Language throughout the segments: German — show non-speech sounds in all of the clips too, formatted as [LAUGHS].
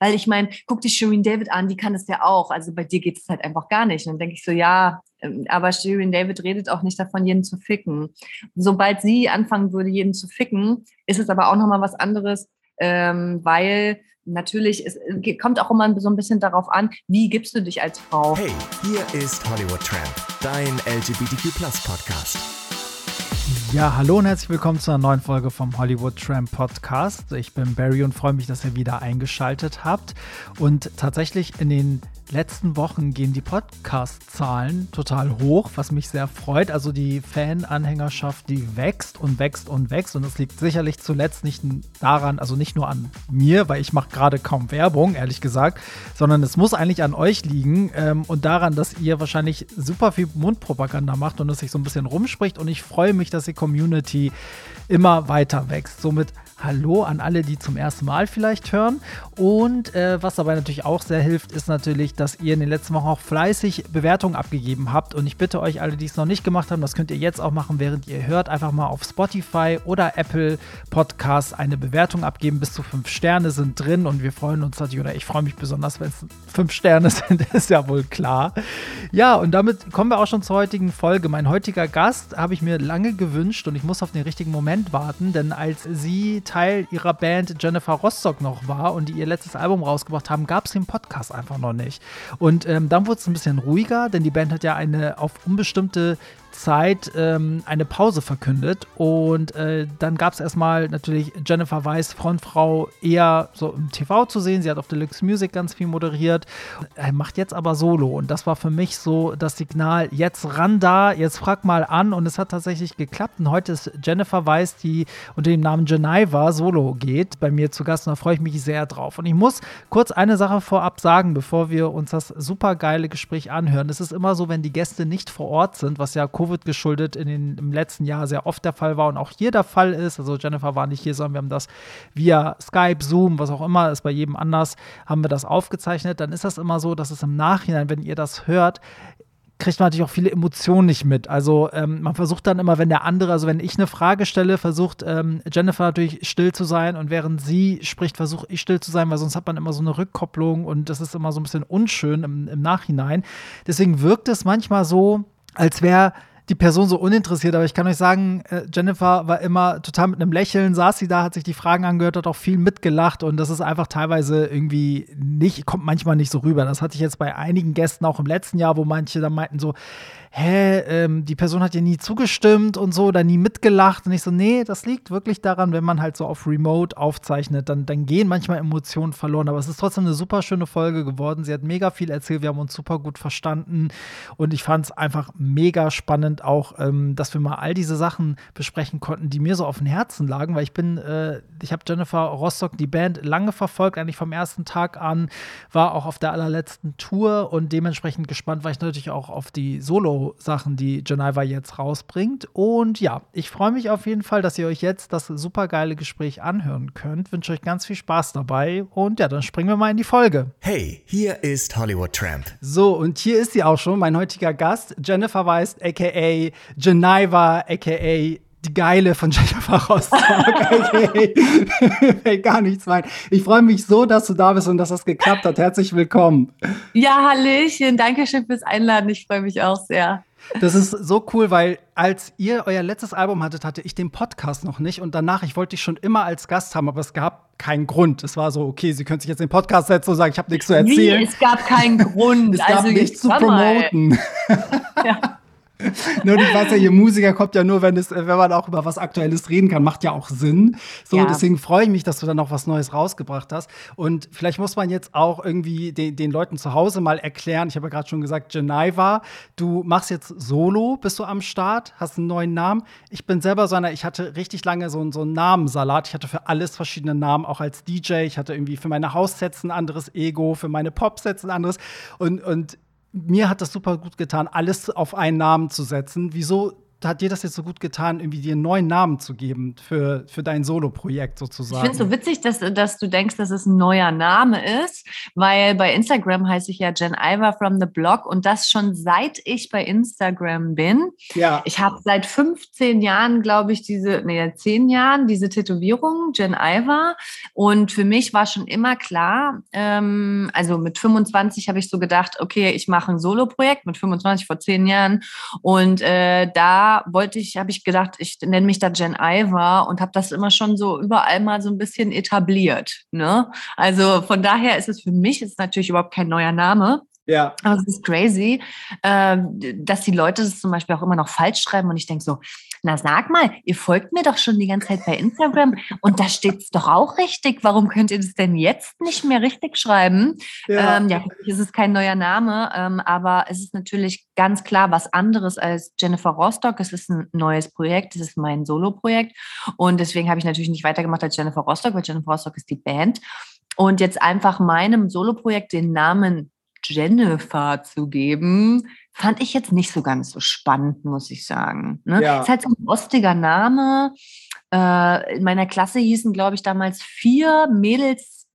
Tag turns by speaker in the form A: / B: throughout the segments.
A: Weil ich meine, guck dich Shirin David an, die kann das ja auch. Also bei dir geht es halt einfach gar nicht. Und dann denke ich so, ja, ähm, aber Shirin David redet auch nicht davon, jeden zu ficken. Sobald sie anfangen würde, jeden zu ficken, ist es aber auch nochmal was anderes, ähm, weil natürlich, es kommt auch immer so ein bisschen darauf an, wie gibst du dich als Frau.
B: Hey, hier ist Hollywood Tramp, dein LGBTQ Podcast.
C: Ja, hallo und herzlich willkommen zu einer neuen Folge vom Hollywood Tramp Podcast. Ich bin Barry und freue mich, dass ihr wieder eingeschaltet habt. Und tatsächlich in den letzten Wochen gehen die Podcast-Zahlen total hoch, was mich sehr freut. Also die Fan-Anhängerschaft, die wächst und wächst und wächst. Und das liegt sicherlich zuletzt nicht daran, also nicht nur an mir, weil ich mache gerade kaum Werbung, ehrlich gesagt, sondern es muss eigentlich an euch liegen ähm, und daran, dass ihr wahrscheinlich super viel Mundpropaganda macht und es sich so ein bisschen rumspricht. Und ich freue mich, dass die Community immer weiter wächst. Somit Hallo an alle, die zum ersten Mal vielleicht hören. Und äh, was dabei natürlich auch sehr hilft, ist natürlich, dass ihr in den letzten Wochen auch fleißig Bewertungen abgegeben habt. Und ich bitte euch alle, die es noch nicht gemacht haben, das könnt ihr jetzt auch machen, während ihr hört, einfach mal auf Spotify oder Apple Podcasts eine Bewertung abgeben. Bis zu fünf Sterne sind drin und wir freuen uns natürlich, oder ich freue mich besonders, wenn es fünf Sterne [LAUGHS] sind, ist ja wohl klar. Ja, und damit kommen wir auch schon zur heutigen Folge. Mein heutiger Gast habe ich mir lange gewünscht und ich muss auf den richtigen Moment warten, denn als sie Teil ihrer Band Jennifer Rostock noch war und die ihr letztes Album rausgebracht haben, gab es den Podcast einfach noch nicht. Und ähm, dann wurde es ein bisschen ruhiger, denn die Band hat ja eine auf unbestimmte Zeit ähm, eine Pause verkündet. Und äh, dann gab es erstmal natürlich Jennifer Weiss, Frontfrau, eher so im TV zu sehen. Sie hat auf Deluxe Music ganz viel moderiert. Er macht jetzt aber Solo. Und das war für mich so das Signal, jetzt ran da, jetzt frag mal an. Und es hat tatsächlich geklappt. Und heute ist Jennifer Weiss, die unter dem Namen Geneva Solo geht, bei mir zu Gast. Und da freue ich mich sehr drauf. Und ich muss kurz eine Sache vorab sagen, bevor wir uns das super geile Gespräch anhören. Es ist immer so, wenn die Gäste nicht vor Ort sind, was ja Covid geschuldet in den, im letzten Jahr sehr oft der Fall war und auch hier der Fall ist. Also Jennifer war nicht hier, sondern wir haben das via Skype, Zoom, was auch immer ist bei jedem anders, haben wir das aufgezeichnet. Dann ist das immer so, dass es im Nachhinein, wenn ihr das hört, kriegt man natürlich auch viele Emotionen nicht mit. Also ähm, man versucht dann immer, wenn der andere, also wenn ich eine Frage stelle, versucht ähm, Jennifer natürlich still zu sein und während sie spricht, versuche ich still zu sein, weil sonst hat man immer so eine Rückkopplung und das ist immer so ein bisschen unschön im, im Nachhinein. Deswegen wirkt es manchmal so, als wäre die Person so uninteressiert, aber ich kann euch sagen, äh, Jennifer war immer total mit einem Lächeln, saß sie da, hat sich die Fragen angehört, hat auch viel mitgelacht und das ist einfach teilweise irgendwie nicht, kommt manchmal nicht so rüber. Das hatte ich jetzt bei einigen Gästen auch im letzten Jahr, wo manche dann meinten so, hä, ähm, die Person hat dir nie zugestimmt und so oder nie mitgelacht. Und ich so, nee, das liegt wirklich daran, wenn man halt so auf Remote aufzeichnet, dann, dann gehen manchmal Emotionen verloren. Aber es ist trotzdem eine super schöne Folge geworden. Sie hat mega viel erzählt, wir haben uns super gut verstanden und ich fand es einfach mega spannend auch, ähm, dass wir mal all diese Sachen besprechen konnten, die mir so auf dem Herzen lagen, weil ich bin, äh, ich habe Jennifer Rostock, die Band, lange verfolgt, eigentlich vom ersten Tag an, war auch auf der allerletzten Tour und dementsprechend gespannt war ich natürlich auch auf die Solo- sachen die Geneva jetzt rausbringt. Und ja, ich freue mich auf jeden Fall, dass ihr euch jetzt das supergeile Gespräch anhören könnt. Wünsche euch ganz viel Spaß dabei. Und ja, dann springen wir mal in die Folge.
B: Hey, hier ist Hollywood Tramp.
C: So, und hier ist sie auch schon, mein heutiger Gast, Jennifer Weist, aka Geneva, aka die Geile von Jennifer Rostock. [LAUGHS] okay. [LAUGHS] Fällt gar nichts rein. Ich freue mich so, dass du da bist und dass das geklappt hat. Herzlich willkommen.
A: Ja, Hallöchen. Dankeschön fürs Einladen. Ich freue mich auch sehr.
C: Das ist so cool, weil als ihr euer letztes Album hattet, hatte ich den Podcast noch nicht und danach, ich wollte dich schon immer als Gast haben, aber es gab keinen Grund. Es war so, okay, sie können sich jetzt den Podcast setzen und sagen, ich habe nichts zu erzählen.
A: Wie? Es gab keinen Grund. [LAUGHS]
C: es gab also, nichts zu promoten. ja. Nur ich weiß ja, hier Musiker kommt ja nur, wenn, es, wenn man auch über was Aktuelles reden kann, macht ja auch Sinn. So, ja. deswegen freue ich mich, dass du dann noch was Neues rausgebracht hast. Und vielleicht muss man jetzt auch irgendwie den, den Leuten zu Hause mal erklären. Ich habe ja gerade schon gesagt, Geneva, du machst jetzt Solo, bist du am Start, hast einen neuen Namen. Ich bin selber so einer, ich hatte richtig lange so, so einen Namensalat. Ich hatte für alles verschiedene Namen, auch als DJ. Ich hatte irgendwie für meine Haussets ein anderes Ego, für meine Popsets ein anderes. Und, und mir hat das super gut getan, alles auf einen Namen zu setzen. Wieso hat dir das jetzt so gut getan, irgendwie dir einen neuen Namen zu geben für, für dein Solo-Projekt sozusagen?
A: Ich finde es so witzig, dass, dass du denkst, dass es ein neuer Name ist, weil bei Instagram heiße ich ja Jen Iver from the Blog und das schon seit ich bei Instagram bin. Ja. Ich habe seit 15 Jahren, glaube ich, diese, nee, 10 Jahren diese Tätowierung, Jen Iver. Und für mich war schon immer klar, ähm, also mit 25 habe ich so gedacht, okay, ich mache ein Solo-Projekt mit 25 vor 10 Jahren und äh, da wollte ich, habe ich gedacht, ich nenne mich da Jen Iver und habe das immer schon so überall mal so ein bisschen etabliert. Ne? Also von daher ist es für mich ist natürlich überhaupt kein neuer Name. Ja. Aber es ist crazy, äh, dass die Leute das zum Beispiel auch immer noch falsch schreiben und ich denke so, na sag mal, ihr folgt mir doch schon die ganze Zeit bei Instagram und da steht es doch auch richtig. Warum könnt ihr das denn jetzt nicht mehr richtig schreiben? Ja, ähm, ja es ist kein neuer Name, ähm, aber es ist natürlich ganz klar was anderes als Jennifer Rostock. Es ist ein neues Projekt, es ist mein Solo-Projekt und deswegen habe ich natürlich nicht weitergemacht als Jennifer Rostock, weil Jennifer Rostock ist die Band. Und jetzt einfach meinem Solo-Projekt den Namen Jennifer zu geben, fand ich jetzt nicht so ganz so spannend, muss ich sagen. Ne? Ja. Ist halt so ein ostiger Name. Äh, in meiner Klasse hießen, glaube ich, damals vier Mädels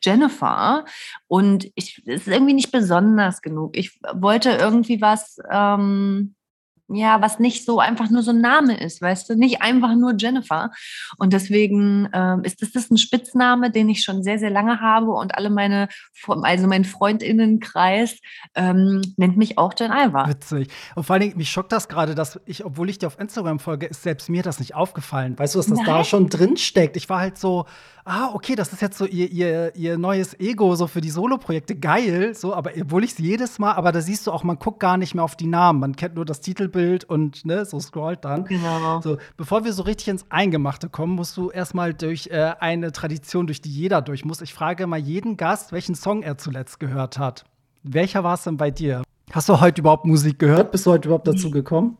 A: Jennifer. Und ich, es ist irgendwie nicht besonders genug. Ich wollte irgendwie was, ähm, ja, was nicht so einfach nur so ein Name ist, weißt du, nicht einfach nur Jennifer. Und deswegen ähm, ist das, das ein Spitzname, den ich schon sehr, sehr lange habe und alle meine, also mein Freundinnenkreis ähm, nennt mich auch Jen Alva.
C: Witzig. Und vor allen Dingen, mich schockt das gerade, dass ich, obwohl ich dir auf Instagram folge, ist selbst mir das nicht aufgefallen. Weißt du, dass das Nein. da schon drin steckt? Ich war halt so, ah, okay, das ist jetzt so ihr, ihr, ihr neues Ego so für die Solo-Projekte. Geil, so, aber obwohl ich es jedes Mal, aber da siehst du auch, man guckt gar nicht mehr auf die Namen. Man kennt nur das Titelbild und ne, so scrollt dann. Genau. So, bevor wir so richtig ins Eingemachte kommen, musst du erstmal durch äh, eine Tradition, durch die jeder durch muss. Ich frage mal jeden Gast, welchen Song er zuletzt gehört hat. Welcher war es denn bei dir? Hast du heute überhaupt Musik gehört? Bist du heute überhaupt dazu gekommen?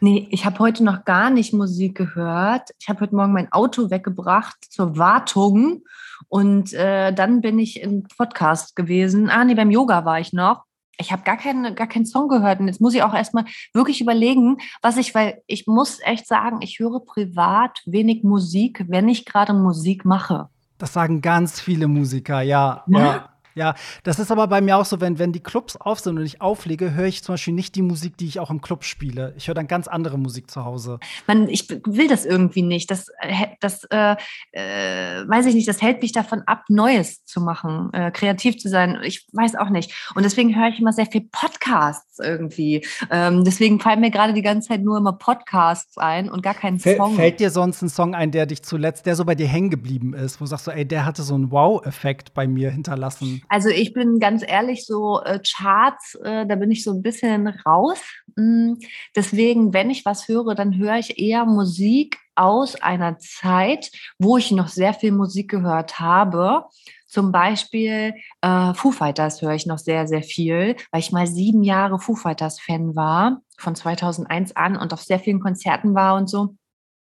A: Nee, ich habe heute noch gar nicht Musik gehört. Ich habe heute Morgen mein Auto weggebracht zur Wartung und äh, dann bin ich im Podcast gewesen. Ah, nee, beim Yoga war ich noch. Ich habe gar keinen, gar keinen Song gehört und jetzt muss ich auch erstmal wirklich überlegen, was ich, weil ich muss echt sagen, ich höre privat wenig Musik, wenn ich gerade Musik mache.
C: Das sagen ganz viele Musiker, ja. ja. Ja. Das ist aber bei mir auch so, wenn, wenn die Clubs auf sind und ich auflege, höre ich zum Beispiel nicht die Musik, die ich auch im Club spiele. Ich höre dann ganz andere Musik zu Hause.
A: Man, ich will das irgendwie nicht. Das, äh, das äh, äh, weiß ich nicht, das hält mich davon ab, Neues zu machen, äh, kreativ zu sein. Ich weiß auch nicht. Und deswegen höre ich immer sehr viel Podcasts irgendwie. Ähm, deswegen fallen mir gerade die ganze Zeit nur immer Podcasts ein und gar keinen Song.
C: Fällt dir sonst ein Song ein, der dich zuletzt, der so bei dir hängen geblieben ist, wo du sagst, so, ey, der hatte so einen Wow-Effekt bei mir hinterlassen?
A: Also ich bin ganz ehrlich, so äh, Charts, äh, da bin ich so ein bisschen raus. Mm, deswegen, wenn ich was höre, dann höre ich eher Musik aus einer Zeit, wo ich noch sehr viel Musik gehört habe. Zum Beispiel äh, Foo Fighters höre ich noch sehr, sehr viel, weil ich mal sieben Jahre Foo Fighters Fan war, von 2001 an und auf sehr vielen Konzerten war und so.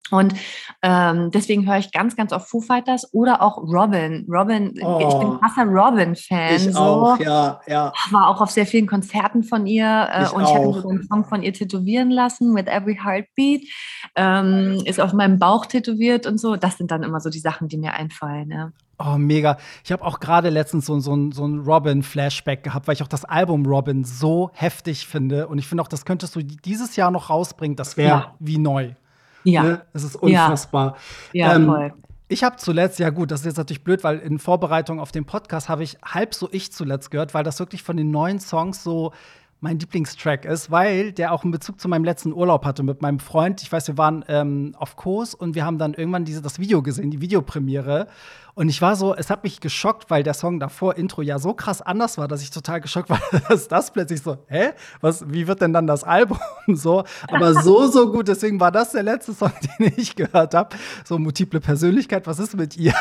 A: Und ähm, deswegen höre ich ganz, ganz oft Foo Fighters oder auch Robin. Robin, oh, ich bin oh. krasser Robin-Fan. Ich so. auch, ja, ja. War auch auf sehr vielen Konzerten von ihr äh, ich und ich habe mir so einen Song von ihr tätowieren lassen, With Every Heartbeat. Ähm, ist auf meinem Bauch tätowiert und so. Das sind dann immer so die Sachen, die mir einfallen. Ja.
C: Oh, mega. Ich habe auch gerade letztens so, so, so ein Robin-Flashback gehabt, weil ich auch das Album Robin so heftig finde. Und ich finde auch, das könntest du dieses Jahr noch rausbringen. Das wäre ja. wie neu. Ja. Ne? Es ist unfassbar. Ja, ja ähm, voll. Ich habe zuletzt, ja gut, das ist jetzt natürlich blöd, weil in Vorbereitung auf den Podcast habe ich halb so ich zuletzt gehört, weil das wirklich von den neuen Songs so mein Lieblingstrack ist, weil der auch einen Bezug zu meinem letzten Urlaub hatte mit meinem Freund. Ich weiß, wir waren ähm, auf Kurs und wir haben dann irgendwann diese, das Video gesehen, die Videopremiere. Und ich war so, es hat mich geschockt, weil der Song davor, Intro, ja so krass anders war, dass ich total geschockt war, [LAUGHS] dass das plötzlich so, hä? Was, wie wird denn dann das Album [LAUGHS] so? Aber so, so gut. Deswegen war das der letzte Song, [LAUGHS] den ich gehört habe. So multiple Persönlichkeit, was ist mit ihr?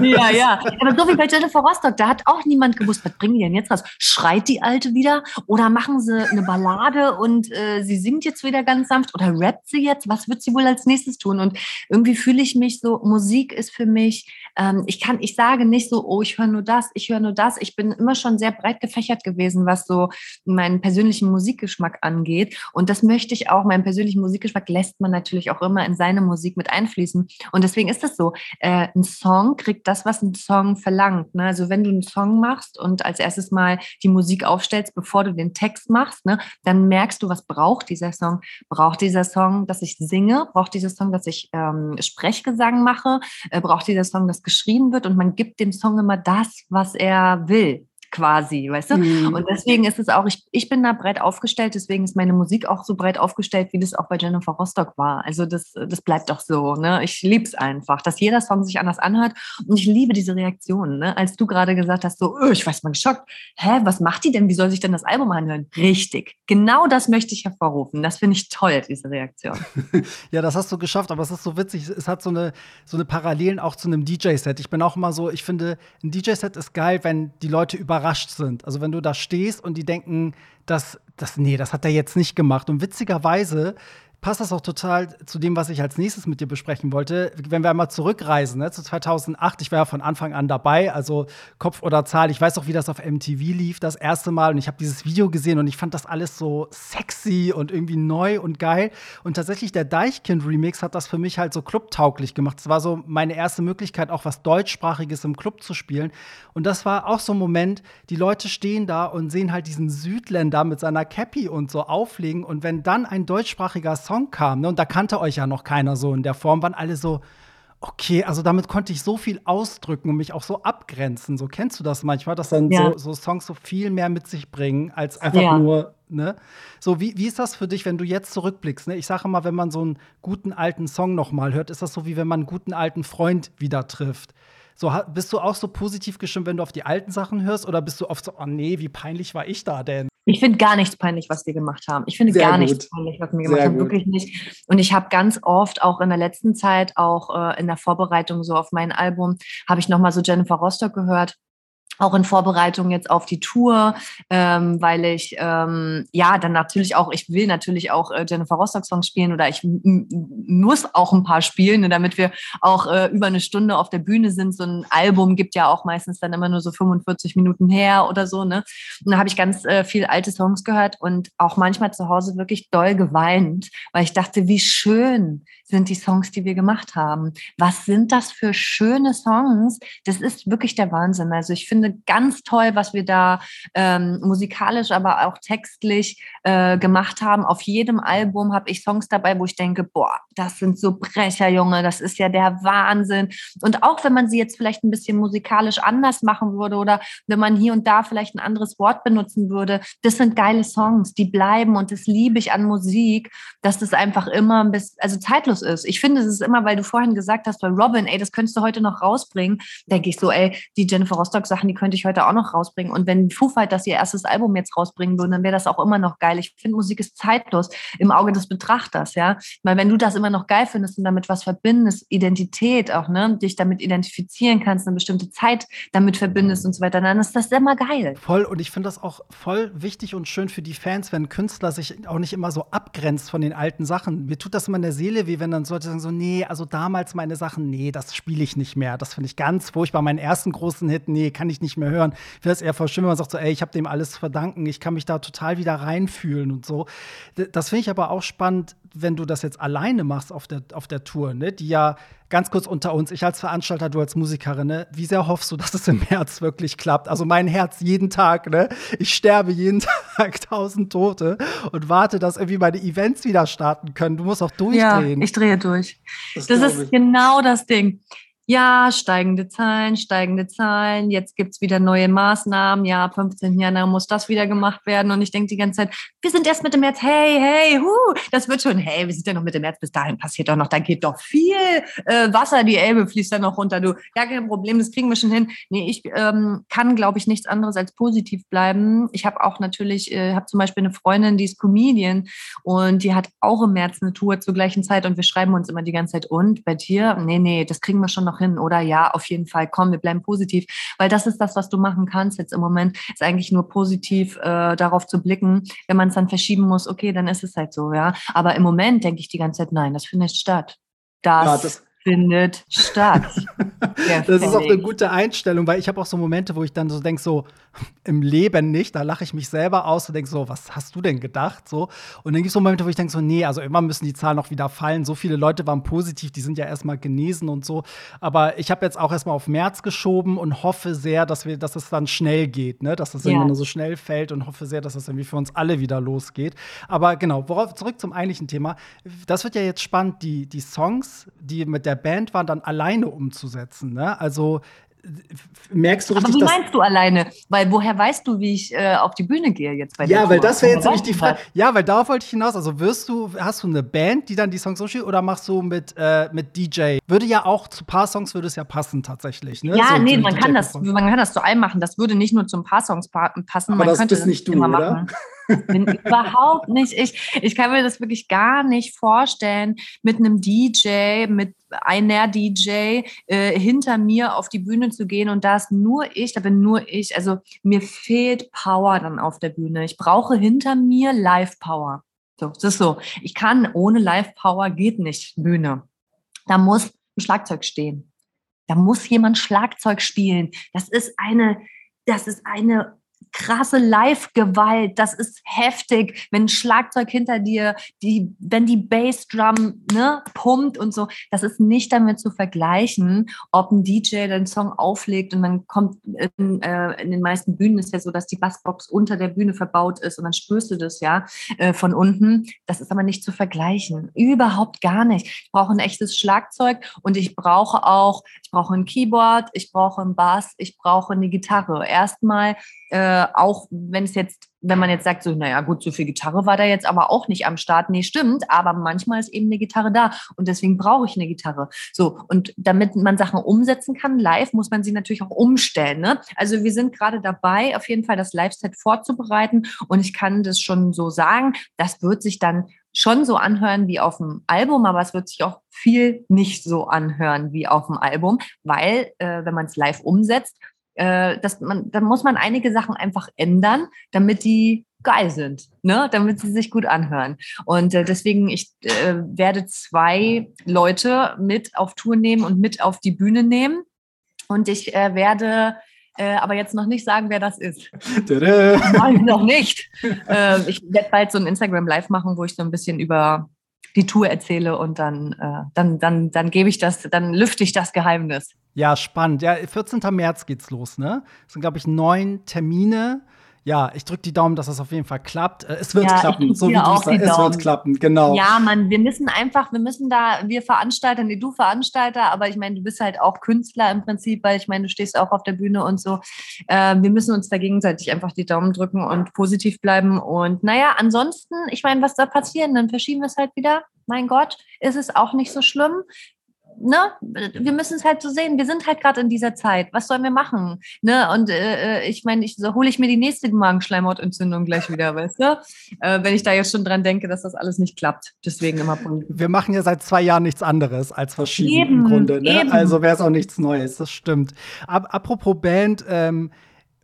A: Ja, ja. Aber so wie bei Jennifer Rostock, da hat auch niemand gewusst, was bringen die denn jetzt raus? Schreit die Alte wieder? Oder machen sie eine Ballade und äh, sie singt jetzt wieder ganz sanft? Oder rappt sie jetzt? Was wird sie wohl als nächstes tun? Und irgendwie fühle ich mich so, Musik ist für mich ähm, ich kann, ich sage nicht so, oh, ich höre nur das, ich höre nur das. Ich bin immer schon sehr breit gefächert gewesen, was so meinen persönlichen Musikgeschmack angeht. Und das möchte ich auch, meinen persönlichen Musikgeschmack lässt man natürlich auch immer in seine Musik mit einfließen. Und deswegen ist es so, äh, ein Song kriegt das, was ein Song verlangt. Ne? Also wenn du einen Song machst und als erstes mal die Musik aufstellst, bevor du den Text machst, ne, dann merkst du, was braucht dieser Song. Braucht dieser Song, dass ich singe? Braucht dieser Song, dass ich ähm, Sprechgesang mache? Äh, braucht dieser Song, dass geschrien wird? Und man gibt dem Song immer das, was er will quasi, weißt du? Mhm. Und deswegen ist es auch, ich, ich bin da breit aufgestellt, deswegen ist meine Musik auch so breit aufgestellt, wie das auch bei Jennifer Rostock war. Also das, das bleibt doch so, ne? Ich liebe es einfach, dass jeder Song sich anders anhört und ich liebe diese Reaktionen, ne? Als du gerade gesagt hast, so, öh, ich weiß mal geschockt, hä, was macht die denn? Wie soll sich denn das Album anhören? Richtig, genau das möchte ich hervorrufen. Das finde ich toll, diese Reaktion. [LAUGHS]
C: ja, das hast du geschafft, aber es ist so witzig, es hat so eine, so eine Parallelen auch zu einem DJ-Set. Ich bin auch immer so, ich finde, ein DJ-Set ist geil, wenn die Leute über überrascht sind. Also wenn du da stehst und die denken, dass das, nee, das hat er jetzt nicht gemacht. Und witzigerweise passt das auch total zu dem, was ich als nächstes mit dir besprechen wollte. Wenn wir einmal zurückreisen, ne, zu 2008, ich war ja von Anfang an dabei, also Kopf oder Zahl. Ich weiß auch, wie das auf MTV lief, das erste Mal. Und ich habe dieses Video gesehen und ich fand das alles so sexy und irgendwie neu und geil. Und tatsächlich der Deichkind-Remix hat das für mich halt so clubtauglich gemacht. Das war so meine erste Möglichkeit, auch was deutschsprachiges im Club zu spielen. Und das war auch so ein Moment, die Leute stehen da und sehen halt diesen Südländer mit seiner Cappy und so auflegen. Und wenn dann ein deutschsprachiger Song Song kam, ne, und da kannte euch ja noch keiner so in der Form, waren alle so, okay, also damit konnte ich so viel ausdrücken und mich auch so abgrenzen. So kennst du das manchmal, dass dann ja. so, so, Songs so viel mehr mit sich bringen, als einfach ja. nur, ne? So, wie, wie ist das für dich, wenn du jetzt zurückblickst? Ne? Ich sage mal, wenn man so einen guten alten Song nochmal hört, ist das so wie wenn man einen guten alten Freund wieder trifft. So, bist du auch so positiv gestimmt, wenn du auf die alten Sachen hörst, oder bist du oft so, oh nee, wie peinlich war ich da denn?
A: Ich finde gar nichts peinlich, was wir gemacht haben. Ich finde Sehr gar gut. nichts peinlich, was wir gemacht Sehr haben. Gut. Wirklich nicht. Und ich habe ganz oft auch in der letzten Zeit, auch äh, in der Vorbereitung so auf mein Album, habe ich nochmal so Jennifer Rostock gehört auch in Vorbereitung jetzt auf die Tour, ähm, weil ich ähm, ja dann natürlich auch, ich will natürlich auch äh, Jennifer Rostock Songs spielen oder ich muss auch ein paar spielen, ne, damit wir auch äh, über eine Stunde auf der Bühne sind. So ein Album gibt ja auch meistens dann immer nur so 45 Minuten her oder so. Ne? Und da habe ich ganz äh, viel alte Songs gehört und auch manchmal zu Hause wirklich doll geweint, weil ich dachte, wie schön sind die Songs, die wir gemacht haben. Was sind das für schöne Songs? Das ist wirklich der Wahnsinn. Also ich finde ganz toll, was wir da ähm, musikalisch, aber auch textlich äh, gemacht haben. Auf jedem Album habe ich Songs dabei, wo ich denke, boah, das sind so Brecher, Junge, das ist ja der Wahnsinn. Und auch wenn man sie jetzt vielleicht ein bisschen musikalisch anders machen würde oder wenn man hier und da vielleicht ein anderes Wort benutzen würde, das sind geile Songs, die bleiben und das liebe ich an Musik, dass das einfach immer ein bisschen, also zeitlos ist. Ich finde, es ist immer, weil du vorhin gesagt hast, bei Robin, ey, das könntest du heute noch rausbringen, denke ich so, ey, die Jennifer Rostock-Sachen, die könnte ich heute auch noch rausbringen. Und wenn Foo Fighters ihr erstes Album jetzt rausbringen würden, dann wäre das auch immer noch geil. Ich finde, Musik ist zeitlos im Auge des Betrachters, ja. Weil wenn du das immer noch geil findest und damit was verbindest, Identität auch, ne, dich damit identifizieren kannst, eine bestimmte Zeit damit verbindest und so weiter, dann ist das immer geil.
C: Voll. Und ich finde das auch voll wichtig und schön für die Fans, wenn Künstler sich auch nicht immer so abgrenzt von den alten Sachen. Mir tut das immer in der Seele weh, wenn dann Leute sagen so, nee, also damals meine Sachen, nee, das spiele ich nicht mehr. Das finde ich ganz furchtbar. Meinen ersten großen Hit, nee, kann ich nicht mehr hören. Ich finde das eher voll schön, wenn man sagt so, ey, ich habe dem alles zu verdanken. Ich kann mich da total wieder reinfühlen und so. Das finde ich aber auch spannend, wenn du das jetzt alleine machst auf der, auf der Tour, ne? Die ja ganz kurz unter uns, ich als Veranstalter, du als Musikerin, ne? Wie sehr hoffst du, dass es im März wirklich klappt? Also mein Herz jeden Tag, ne? Ich sterbe jeden [LAUGHS] Tag tausend Tote und warte, dass irgendwie meine Events wieder starten können. Du musst auch durchdrehen.
A: Ja, ich drehe durch. Das, das ist genau das Ding ja, steigende Zahlen, steigende Zahlen, jetzt gibt's wieder neue Maßnahmen, ja, ab 15. Januar muss das wieder gemacht werden. Und ich denke die ganze Zeit, wir sind erst Mitte März, hey, hey, hu, das wird schon, hey, wir sind ja noch Mitte März, bis dahin passiert doch noch, da geht doch viel äh, Wasser, die Elbe fließt da noch runter, du, ja, kein Problem, das kriegen wir schon hin. Nee, ich ähm, kann, glaube ich, nichts anderes als positiv bleiben. Ich habe auch natürlich, äh, habe zum Beispiel eine Freundin, die ist Comedian. Und die hat auch im März eine Tour zur gleichen Zeit. Und wir schreiben uns immer die ganze Zeit, und? Bei dir? Nee, nee, das kriegen wir schon noch noch hin oder ja, auf jeden Fall, komm, wir bleiben positiv, weil das ist das, was du machen kannst jetzt im Moment, ist eigentlich nur positiv äh, darauf zu blicken. Wenn man es dann verschieben muss, okay, dann ist es halt so, ja. Aber im Moment denke ich die ganze Zeit, nein, das findet statt. Das, ja, das findet statt. [LAUGHS]
C: das ist auch eine gute Einstellung, weil ich habe auch so Momente, wo ich dann so denke, so im Leben nicht, da lache ich mich selber aus und denke so, was hast du denn gedacht? So. Und dann gibt es so Momente, wo ich denke so, nee, also immer müssen die Zahlen noch wieder fallen. So viele Leute waren positiv, die sind ja erstmal genesen und so. Aber ich habe jetzt auch erstmal auf März geschoben und hoffe sehr, dass wir, dass es dann schnell geht, ne? Dass es ja. irgendwann so schnell fällt und hoffe sehr, dass es irgendwie für uns alle wieder losgeht. Aber genau, worauf zurück zum eigentlichen Thema. Das wird ja jetzt spannend, die, die Songs, die mit der Band waren, dann alleine umzusetzen. Ne? Also merkst du richtig.
A: Aber wie meinst du alleine? Weil woher weißt du, wie ich äh, auf die Bühne gehe jetzt
C: bei Ja, weil das wäre jetzt nämlich die Frage. Ja, weil darauf wollte ich hinaus. Also wirst du, hast du eine Band, die dann die Songs so spielt, oder machst du mit, äh, mit DJ? Würde ja auch zu ein paar Songs würde es ja passen tatsächlich. Ne?
A: Ja, so, nee, man kann das, man kann das zu einem machen. Das würde nicht nur zu ein paar Songs passen.
C: Aber
A: man
C: das könnte bist nicht du, immer oder? machen. [LAUGHS]
A: Bin überhaupt nicht ich. Ich kann mir das wirklich gar nicht vorstellen, mit einem DJ, mit einer DJ äh, hinter mir auf die Bühne zu gehen und da ist nur ich, da bin nur ich. Also mir fehlt Power dann auf der Bühne. Ich brauche hinter mir Live-Power. So, das ist so. Ich kann ohne Live-Power geht nicht Bühne. Da muss ein Schlagzeug stehen. Da muss jemand Schlagzeug spielen. Das ist eine, das ist eine krasse Live-Gewalt, das ist heftig, wenn ein Schlagzeug hinter dir, die, wenn die Bassdrum ne, pumpt und so, das ist nicht damit zu vergleichen, ob ein DJ den Song auflegt und man kommt in, äh, in den meisten Bühnen ist ja so, dass die Bassbox unter der Bühne verbaut ist und dann spürst du das ja äh, von unten. Das ist aber nicht zu vergleichen, überhaupt gar nicht. Ich brauche ein echtes Schlagzeug und ich brauche auch, ich brauche ein Keyboard, ich brauche einen Bass, ich brauche eine Gitarre. Erstmal äh, auch wenn es jetzt, wenn man jetzt sagt, so, naja, gut, so viel Gitarre war da jetzt aber auch nicht am Start. Nee, stimmt, aber manchmal ist eben eine Gitarre da und deswegen brauche ich eine Gitarre. So, und damit man Sachen umsetzen kann, live, muss man sie natürlich auch umstellen. Ne? Also wir sind gerade dabei, auf jeden Fall das Live-Set vorzubereiten und ich kann das schon so sagen, das wird sich dann schon so anhören wie auf dem Album, aber es wird sich auch viel nicht so anhören wie auf dem Album, weil äh, wenn man es live umsetzt, äh, dass man, dann muss man einige Sachen einfach ändern, damit die geil sind, ne? damit sie sich gut anhören. Und äh, deswegen, ich äh, werde zwei Leute mit auf Tour nehmen und mit auf die Bühne nehmen. Und ich äh, werde äh, aber jetzt noch nicht sagen, wer das ist. [LAUGHS] Nein, noch nicht. [LAUGHS] Äh, ich werde bald so ein Instagram Live machen, wo ich so ein bisschen über die Tour erzähle und dann, äh, dann, dann, dann gebe ich das, dann lüfte ich das Geheimnis.
C: Ja, spannend. Ja, 14. März geht's los, ne? Das sind, glaube ich, neun Termine. Ja, ich drücke die Daumen, dass das auf jeden Fall klappt. Äh, es wird ja, klappen, so wie du sagst. Es wird klappen, genau.
A: Ja, man, wir müssen einfach, wir müssen da, wir Veranstalter, nee, du Veranstalter, aber ich meine, du bist halt auch Künstler im Prinzip, weil ich meine, du stehst auch auf der Bühne und so. Äh, wir müssen uns da gegenseitig einfach die Daumen drücken und positiv bleiben. Und naja, ansonsten, ich meine, was da passieren, dann verschieben wir es halt wieder. Mein Gott, ist es auch nicht so schlimm ne, wir müssen es halt so sehen. Wir sind halt gerade in dieser Zeit. Was sollen wir machen? Ne? Und äh, äh ich meine, ich so hole ich mir die nächste Magenschleimhautentzündung gleich wieder, weißt du? Äh, wenn ich da jetzt schon dran denke, dass das alles nicht klappt. Deswegen immer
C: positiv. Wir machen ja seit zwei Jahren nichts anderes als verschieben eben, im Grunde. Ne? Also wäre es auch nichts Neues, das stimmt. Ab, apropos Band, ähm,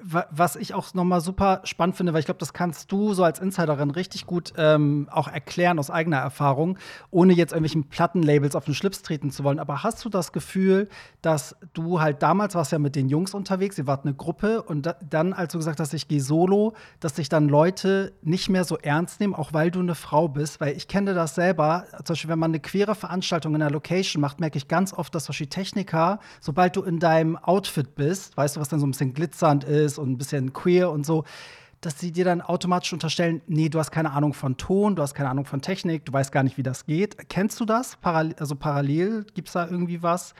C: was ich auch nochmal super spannend finde, weil ich glaube, das kannst du so als Insiderin richtig gut ähm, auch erklären aus eigener Erfahrung, ohne jetzt irgendwelchen Plattenlabels auf den Schlips treten zu wollen. Aber hast du das Gefühl, dass du halt damals warst ja mit den Jungs unterwegs, ihr wart eine Gruppe und da, dann, als du gesagt hast, ich gehe solo, dass sich dann Leute nicht mehr so ernst nehmen, auch weil du eine Frau bist? Weil ich kenne das selber, zum Beispiel, wenn man eine queere Veranstaltung in einer Location macht, merke ich ganz oft, dass Beispiel Techniker, sobald du in deinem Outfit bist, weißt du, was dann so ein bisschen glitzernd ist, ist und ein bisschen queer und so, dass sie dir dann automatisch unterstellen, nee, du hast keine Ahnung von Ton, du hast keine Ahnung von Technik, du weißt gar nicht, wie das geht. Kennst du das? Paral also parallel gibt es da irgendwie was,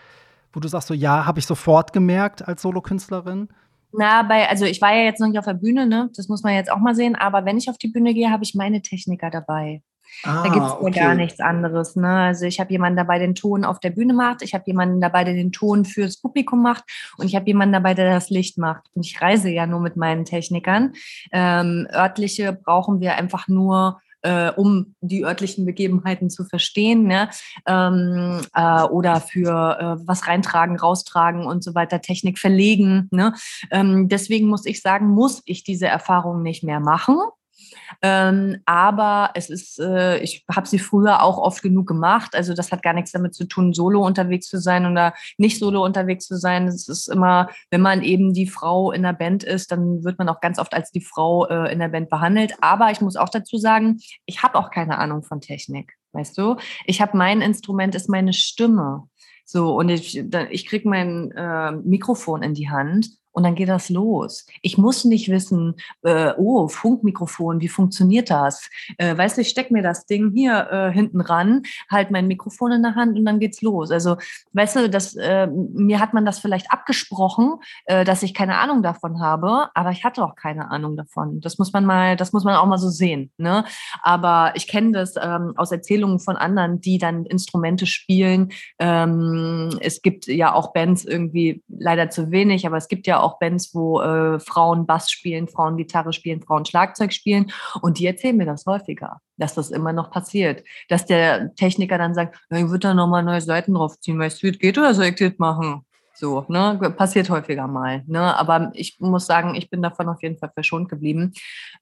C: wo du sagst so, ja, habe ich sofort gemerkt als Solokünstlerin?
A: Na, bei, also ich war ja jetzt noch nicht auf der Bühne, ne? Das muss man jetzt auch mal sehen. Aber wenn ich auf die Bühne gehe, habe ich meine Techniker dabei. Ah, da gibt es okay. gar nichts anderes. Ne? Also ich habe jemanden dabei, der den Ton auf der Bühne macht, ich habe jemanden dabei, der den Ton fürs Publikum macht und ich habe jemanden dabei, der das Licht macht. Und ich reise ja nur mit meinen Technikern. Ähm, örtliche brauchen wir einfach nur äh, um die örtlichen Begebenheiten zu verstehen, ne? ähm, äh, oder für äh, was reintragen, raustragen und so weiter, Technik verlegen. Ne? Ähm, deswegen muss ich sagen, muss ich diese Erfahrung nicht mehr machen. Ähm, aber es ist, äh, ich habe sie früher auch oft genug gemacht. Also das hat gar nichts damit zu tun, solo unterwegs zu sein oder nicht solo unterwegs zu sein. Es ist immer, wenn man eben die Frau in der Band ist, dann wird man auch ganz oft als die Frau äh, in der Band behandelt. Aber ich muss auch dazu sagen, ich habe auch keine Ahnung von Technik. Weißt du? Ich habe mein Instrument ist meine Stimme. So, und ich, ich kriege mein äh, Mikrofon in die Hand und dann geht das los. Ich muss nicht wissen, äh, oh, Funkmikrofon, wie funktioniert das? Äh, weißt du, ich stecke mir das Ding hier äh, hinten ran, halt mein Mikrofon in der Hand und dann geht's los. Also, weißt du, das, äh, mir hat man das vielleicht abgesprochen, äh, dass ich keine Ahnung davon habe, aber ich hatte auch keine Ahnung davon. Das muss man mal, das muss man auch mal so sehen. Ne? Aber ich kenne das ähm, aus Erzählungen von anderen, die dann Instrumente spielen. Ähm, es gibt ja auch Bands irgendwie leider zu wenig, aber es gibt ja auch Bands, wo äh, Frauen Bass spielen, Frauen Gitarre spielen, Frauen Schlagzeug spielen. Und die erzählen mir das häufiger, dass das immer noch passiert. Dass der Techniker dann sagt, ich würde da nochmal neue Seiten draufziehen, weißt du, geht oder soll ich das machen? So, ne, passiert häufiger mal. Ne? Aber ich muss sagen, ich bin davon auf jeden Fall verschont geblieben.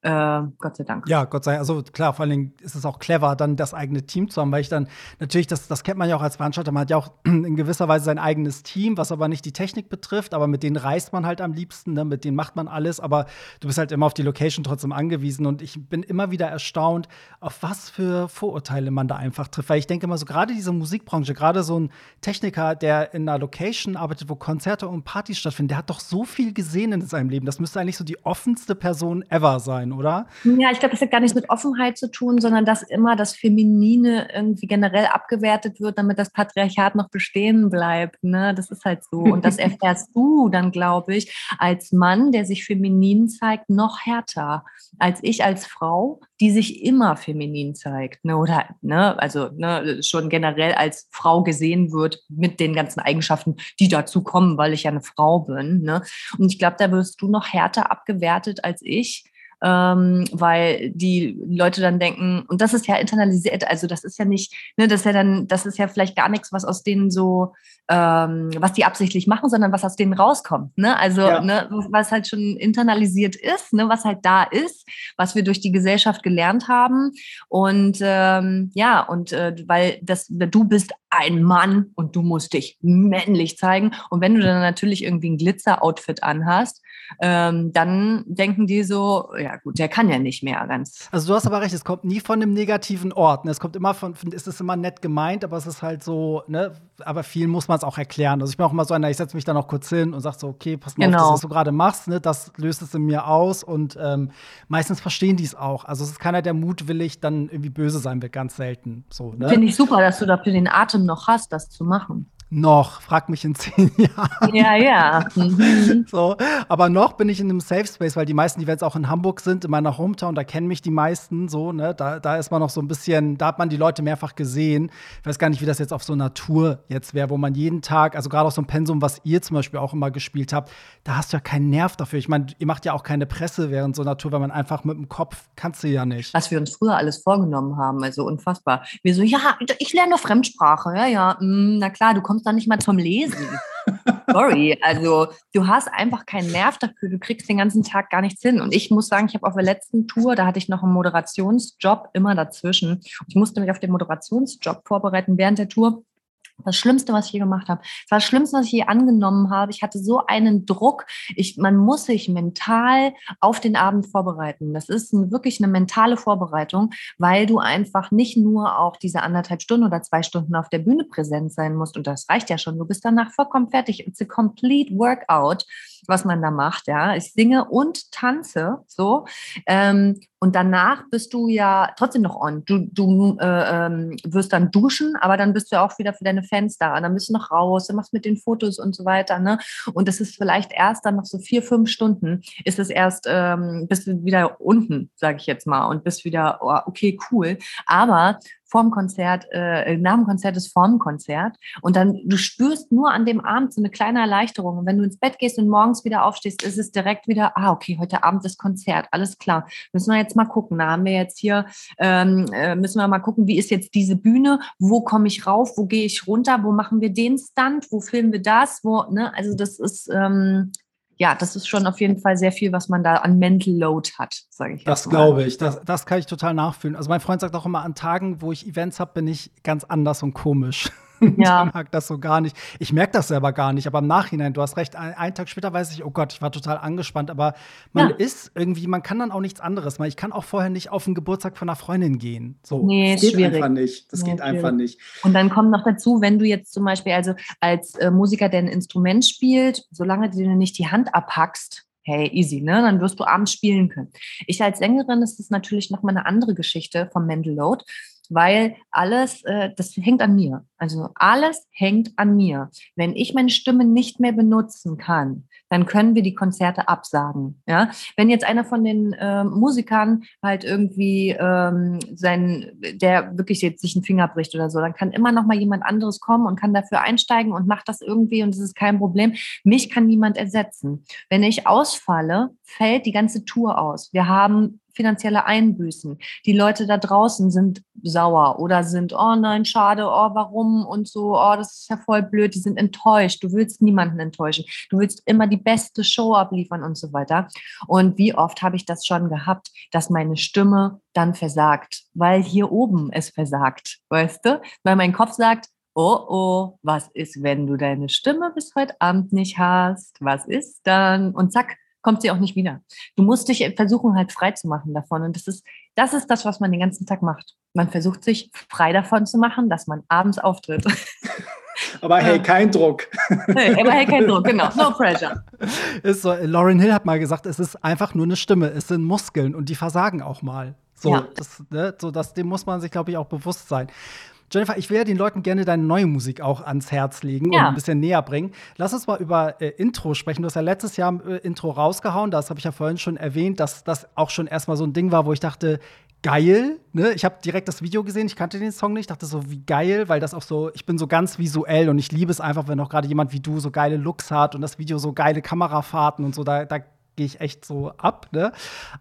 A: Äh, Gott sei Dank.
C: Ja, Gott sei Dank. Also klar, vor allen Dingen ist es auch clever, dann das eigene Team zu haben, weil ich dann natürlich, das, das kennt man ja auch als Veranstalter, man hat ja auch [CLEARS THROAT] in gewisser Weise sein eigenes Team, was aber nicht die Technik betrifft, aber mit denen reist man halt am liebsten, ne? mit denen macht man alles, aber du bist halt immer auf die Location trotzdem angewiesen und ich bin immer wieder erstaunt, auf was für Vorurteile man da einfach trifft, weil ich denke immer so, gerade diese Musikbranche, gerade so ein Techniker, der in einer Location arbeitet, wo Konzerte und Partys stattfinden, der hat doch so viel gesehen in seinem Leben. Das müsste eigentlich so die offenste Person ever sein, oder?
A: Ja, ich glaube, das hat gar nichts mit Offenheit zu tun, sondern dass immer das Feminine irgendwie generell abgewertet wird, damit das Patriarchat noch bestehen bleibt. Ne? Das ist halt so. Und das [LAUGHS] erfährst du dann, glaube ich, als Mann, der sich feminin zeigt, noch härter als ich als Frau, die sich immer feminin zeigt. Ne? Oder, ne, also ne, schon generell als Frau gesehen wird mit den ganzen Eigenschaften, die dazu kommen, weil ich ja eine Frau bin. Ne? Und ich glaube, da wirst du noch härter abgewertet als ich ähm, weil die Leute dann denken, und das ist ja internalisiert, also das ist ja nicht, ne, das ist ja dann, das ist ja vielleicht gar nichts, was aus denen so, ähm, was die absichtlich machen, sondern was aus denen rauskommt. Ne? Also ja. ne, was halt schon internalisiert ist, ne, was halt da ist, was wir durch die Gesellschaft gelernt haben. Und ähm, ja, und äh, weil das, du bist ein Mann und du musst dich männlich zeigen. Und wenn du dann natürlich irgendwie ein Glitzer-Outfit anhast, ähm, dann denken die so, ja gut, der kann ja nicht mehr ganz.
C: Also du hast aber recht, es kommt nie von einem negativen Ort. Ne? Es kommt immer von, es ist immer nett gemeint, aber es ist halt so, ne, aber viel muss man es auch erklären. Also ich bin auch immer so einer, ich setze mich dann auch kurz hin und sage so, okay, pass mal genau. auf, das, was du gerade machst, ne, das löst es in mir aus und ähm, meistens verstehen die es auch. Also es ist keiner, der mutwillig dann irgendwie böse sein wird, ganz selten. So, ne?
A: Finde ich super, dass du dafür den Atem noch hast, das zu machen.
C: Noch, frag mich in [LAUGHS] zehn Jahren.
A: Ja, ja. Mhm.
C: so, aber noch bin ich in einem Safe Space, weil die meisten Events auch in Hamburg sind, in meiner Hometown, da kennen mich die meisten so, ne? Da, da ist man noch so ein bisschen, da hat man die Leute mehrfach gesehen. Ich weiß gar nicht, wie das jetzt auf so Tour jetzt wäre, wo man jeden Tag, also gerade auf so einem Pensum, was ihr zum Beispiel auch immer gespielt habt, da hast du ja keinen Nerv dafür. Ich meine, ihr macht ja auch keine Presse während so Tour, weil man einfach mit dem Kopf kannst du ja nicht.
A: Was wir uns früher alles vorgenommen haben, also unfassbar. Wir so, ja, ich lerne Fremdsprache, ja, ja, mm, na klar, du kommst kommst dann nicht mal zum Lesen. Sorry, also du hast einfach keinen Nerv dafür, du kriegst den ganzen Tag gar nichts hin. Und ich muss sagen, ich habe auf der letzten Tour, da hatte ich noch einen Moderationsjob immer dazwischen. Ich musste mich auf den Moderationsjob vorbereiten während der Tour. Das Schlimmste, was ich je gemacht habe. Das war das Schlimmste, was ich je angenommen habe. Ich hatte so einen Druck. Ich, man muss sich mental auf den Abend vorbereiten. Das ist ein, wirklich eine mentale Vorbereitung, weil du einfach nicht nur auch diese anderthalb Stunden oder zwei Stunden auf der Bühne präsent sein musst. Und das reicht ja schon. Du bist danach vollkommen fertig. It's a complete workout was man da macht. Ja, ich singe und tanze so. Ähm, und danach bist du ja trotzdem noch on. Du, du äh, ähm, wirst dann duschen, aber dann bist du auch wieder für deine Fans da. Und dann bist du noch raus, dann machst mit den Fotos und so weiter. Ne? Und das ist vielleicht erst dann noch so vier, fünf Stunden, ist es erst, ähm, bist du wieder unten, sage ich jetzt mal, und bist wieder, oh, okay, cool. Aber vorm Konzert, äh, nach dem Konzert ist vorm Konzert. Und dann, du spürst nur an dem Abend so eine kleine Erleichterung. Und wenn du ins Bett gehst und morgens wieder aufstehst, ist es direkt wieder, ah, okay, heute Abend ist Konzert, alles klar. Müssen wir jetzt mal gucken. Da haben wir jetzt hier, ähm, äh, müssen wir mal gucken, wie ist jetzt diese Bühne, wo komme ich rauf, wo gehe ich runter, wo machen wir den Stunt, wo filmen wir das, wo, ne, also das ist, ähm, ja, das ist schon auf jeden Fall sehr viel, was man da an Mental Load hat, sage ich.
C: Das glaube ich. Das, das kann ich total nachfühlen. Also mein Freund sagt auch immer, an Tagen, wo ich Events habe, bin ich ganz anders und komisch. [LAUGHS] Ja. ich mag das so gar nicht. Ich merke das selber gar nicht, aber im Nachhinein, du hast recht, ein, einen Tag später weiß ich, oh Gott, ich war total angespannt, aber man ja. ist irgendwie, man kann dann auch nichts anderes. Ich kann auch vorher nicht auf den Geburtstag von einer Freundin gehen. So.
A: Nee,
C: das geht
A: schwierig.
C: einfach nicht. Das nee, geht schwierig. einfach nicht.
A: Und dann kommt noch dazu, wenn du jetzt zum Beispiel, also als äh, Musiker, der ein Instrument spielt, solange du nicht die Hand abhackst, hey, easy, ne? Dann wirst du abends spielen können. Ich als Sängerin ist das natürlich nochmal eine andere Geschichte vom Mental Load weil alles, äh, das hängt an mir. Also alles hängt an mir. Wenn ich meine Stimme nicht mehr benutzen kann, dann können wir die Konzerte absagen. Ja, wenn jetzt einer von den äh, Musikern halt irgendwie ähm, sein, der wirklich jetzt sich einen Finger bricht oder so, dann kann immer noch mal jemand anderes kommen und kann dafür einsteigen und macht das irgendwie und es ist kein Problem. Mich kann niemand ersetzen. Wenn ich ausfalle, fällt die ganze Tour aus. Wir haben finanzielle Einbüßen. Die Leute da draußen sind sauer oder sind, oh nein, schade, oh, warum und so, oh, das ist ja voll blöd, die sind enttäuscht. Du willst niemanden enttäuschen. Du willst immer die beste Show abliefern und so weiter. Und wie oft habe ich das schon gehabt, dass meine Stimme dann versagt, weil hier oben es versagt, weißt du? Weil mein Kopf sagt, oh oh, was ist, wenn du deine Stimme bis heute Abend nicht hast? Was ist dann? Und zack, kommt sie auch nicht wieder. Du musst dich versuchen, halt frei zu machen davon. Und das ist, das ist das, was man den ganzen Tag macht. Man versucht sich frei davon zu machen, dass man abends auftritt. [LAUGHS]
C: Aber hey, kein Druck. [LAUGHS]
A: Nee, aber hey, kein Druck, genau. No pressure.
C: Ist so, Lauren Hill hat mal gesagt, es ist einfach nur eine Stimme, es sind Muskeln und die versagen auch mal. So, ja. das, ne, so das, dem muss man sich, glaube ich, auch bewusst sein. Jennifer, ich will ja den Leuten gerne deine neue Musik auch ans Herz legen ja. und ein bisschen näher bringen. Lass uns mal über äh, Intro sprechen. Du hast ja letztes Jahr äh, Intro rausgehauen. Das habe ich ja vorhin schon erwähnt, dass das auch schon erstmal so ein Ding war, wo ich dachte, geil. Ne? Ich habe direkt das Video gesehen, ich kannte den Song nicht, dachte so, wie geil, weil das auch so, ich bin so ganz visuell und ich liebe es einfach, wenn auch gerade jemand wie du so geile Looks hat und das Video so geile Kamerafahrten und so, da, da gehe ich echt so ab. Ne?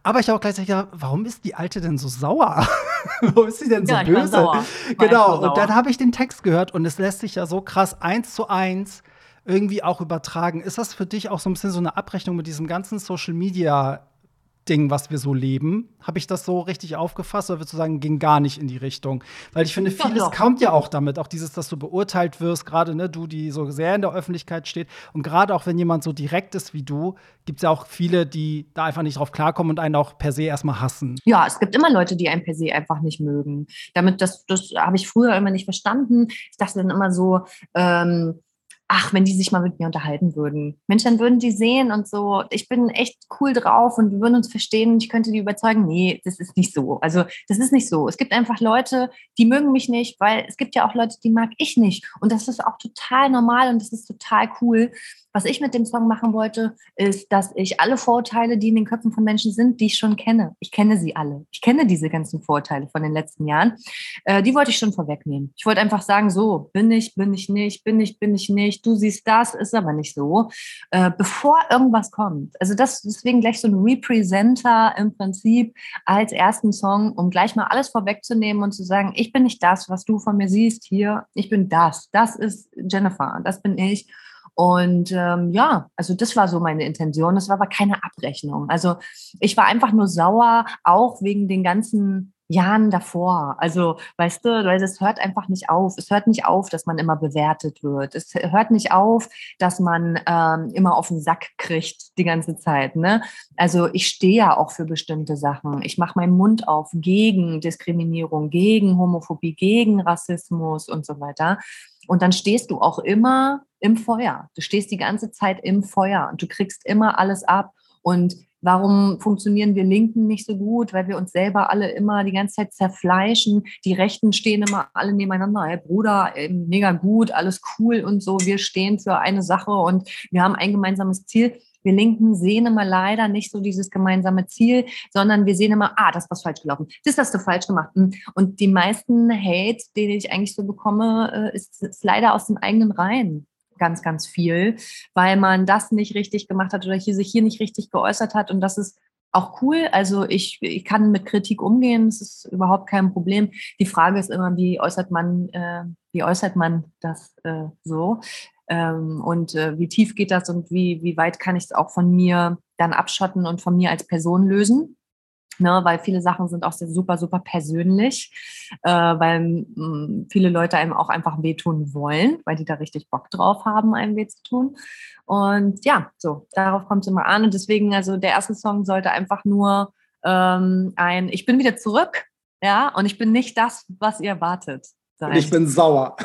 C: Aber ich habe auch gleichzeitig gedacht, warum ist die Alte denn so sauer? [LAUGHS] warum ist sie denn so ja, böse? Sauer. Genau, und dann habe ich den Text gehört und es lässt sich ja so krass eins zu eins irgendwie auch übertragen. Ist das für dich auch so ein bisschen so eine Abrechnung mit diesem ganzen Social Media Ding, was wir so leben. Habe ich das so richtig aufgefasst oder würdest du sagen, ging gar nicht in die Richtung? Weil ich finde, vieles doch, doch. kommt ja auch damit, auch dieses, dass du beurteilt wirst, gerade ne, du, die so sehr in der Öffentlichkeit steht. Und gerade auch wenn jemand so direkt ist wie du, gibt es ja auch viele, die da einfach nicht drauf klarkommen und einen auch per se erstmal hassen.
A: Ja, es gibt immer Leute, die einen per se einfach nicht mögen. Damit, das, das habe ich früher immer nicht verstanden. Ich dachte dann immer so, ähm, ach, wenn die sich mal mit mir unterhalten würden. Mensch, dann würden die sehen und so, ich bin echt cool drauf und wir würden uns verstehen und ich könnte die überzeugen, nee, das ist nicht so. Also das ist nicht so. Es gibt einfach Leute, die mögen mich nicht, weil es gibt ja auch Leute, die mag ich nicht. Und das ist auch total normal und das ist total cool. Was ich mit dem Song machen wollte, ist, dass ich alle Vorurteile, die in den Köpfen von Menschen sind, die ich schon kenne, ich kenne sie alle. Ich kenne diese ganzen Vorurteile von den letzten Jahren. Äh, die wollte ich schon vorwegnehmen. Ich wollte einfach sagen, so, bin ich, bin ich nicht, bin ich, bin ich nicht, du siehst das, ist aber nicht so, äh, bevor irgendwas kommt. Also das deswegen gleich so ein Representer im Prinzip als ersten Song, um gleich mal alles vorwegzunehmen und zu sagen, ich bin nicht das, was du von mir siehst hier, ich bin das. Das ist Jennifer, das bin ich. Und ähm, ja, also das war so meine Intention. Das war aber keine Abrechnung. Also ich war einfach nur sauer, auch wegen den ganzen Jahren davor. Also, weißt du, weil es hört einfach nicht auf. Es hört nicht auf, dass man immer bewertet wird. Es hört nicht auf, dass man ähm, immer auf den Sack kriegt die ganze Zeit. Ne? Also ich stehe ja auch für bestimmte Sachen. Ich mache meinen Mund auf gegen Diskriminierung, gegen Homophobie, gegen Rassismus und so weiter. Und dann stehst du auch immer im Feuer. Du stehst die ganze Zeit im Feuer und du kriegst immer alles ab. Und warum funktionieren wir Linken nicht so gut? Weil wir uns selber alle immer die ganze Zeit zerfleischen. Die Rechten stehen immer alle nebeneinander. Hey Bruder, mega gut, alles cool und so. Wir stehen für eine Sache und wir haben ein gemeinsames Ziel. Wir Linken sehen immer leider nicht so dieses gemeinsame Ziel, sondern wir sehen immer, ah, das ist falsch gelaufen, das hast du falsch gemacht. Und die meisten Hate, den ich eigentlich so bekomme, äh, ist, ist leider aus den eigenen Reihen ganz, ganz viel, weil man das nicht richtig gemacht hat oder hier sich hier nicht richtig geäußert hat. Und das ist auch cool. Also ich, ich kann mit Kritik umgehen, das ist überhaupt kein Problem. Die Frage ist immer, wie äußert man, äh, wie äußert man das äh, so? Ähm, und äh, wie tief geht das und wie, wie weit kann ich es auch von mir dann abschotten und von mir als Person lösen? Ne, weil viele Sachen sind auch sehr super, super persönlich, äh, weil mh, mm, viele Leute einem auch einfach wehtun wollen, weil die da richtig Bock drauf haben, einem weh zu tun. Und ja, so, darauf kommt es immer an. Und deswegen, also der erste Song sollte einfach nur ähm, ein Ich bin wieder zurück, ja, und ich bin nicht das, was ihr erwartet.
D: Sein. Ich bin sauer.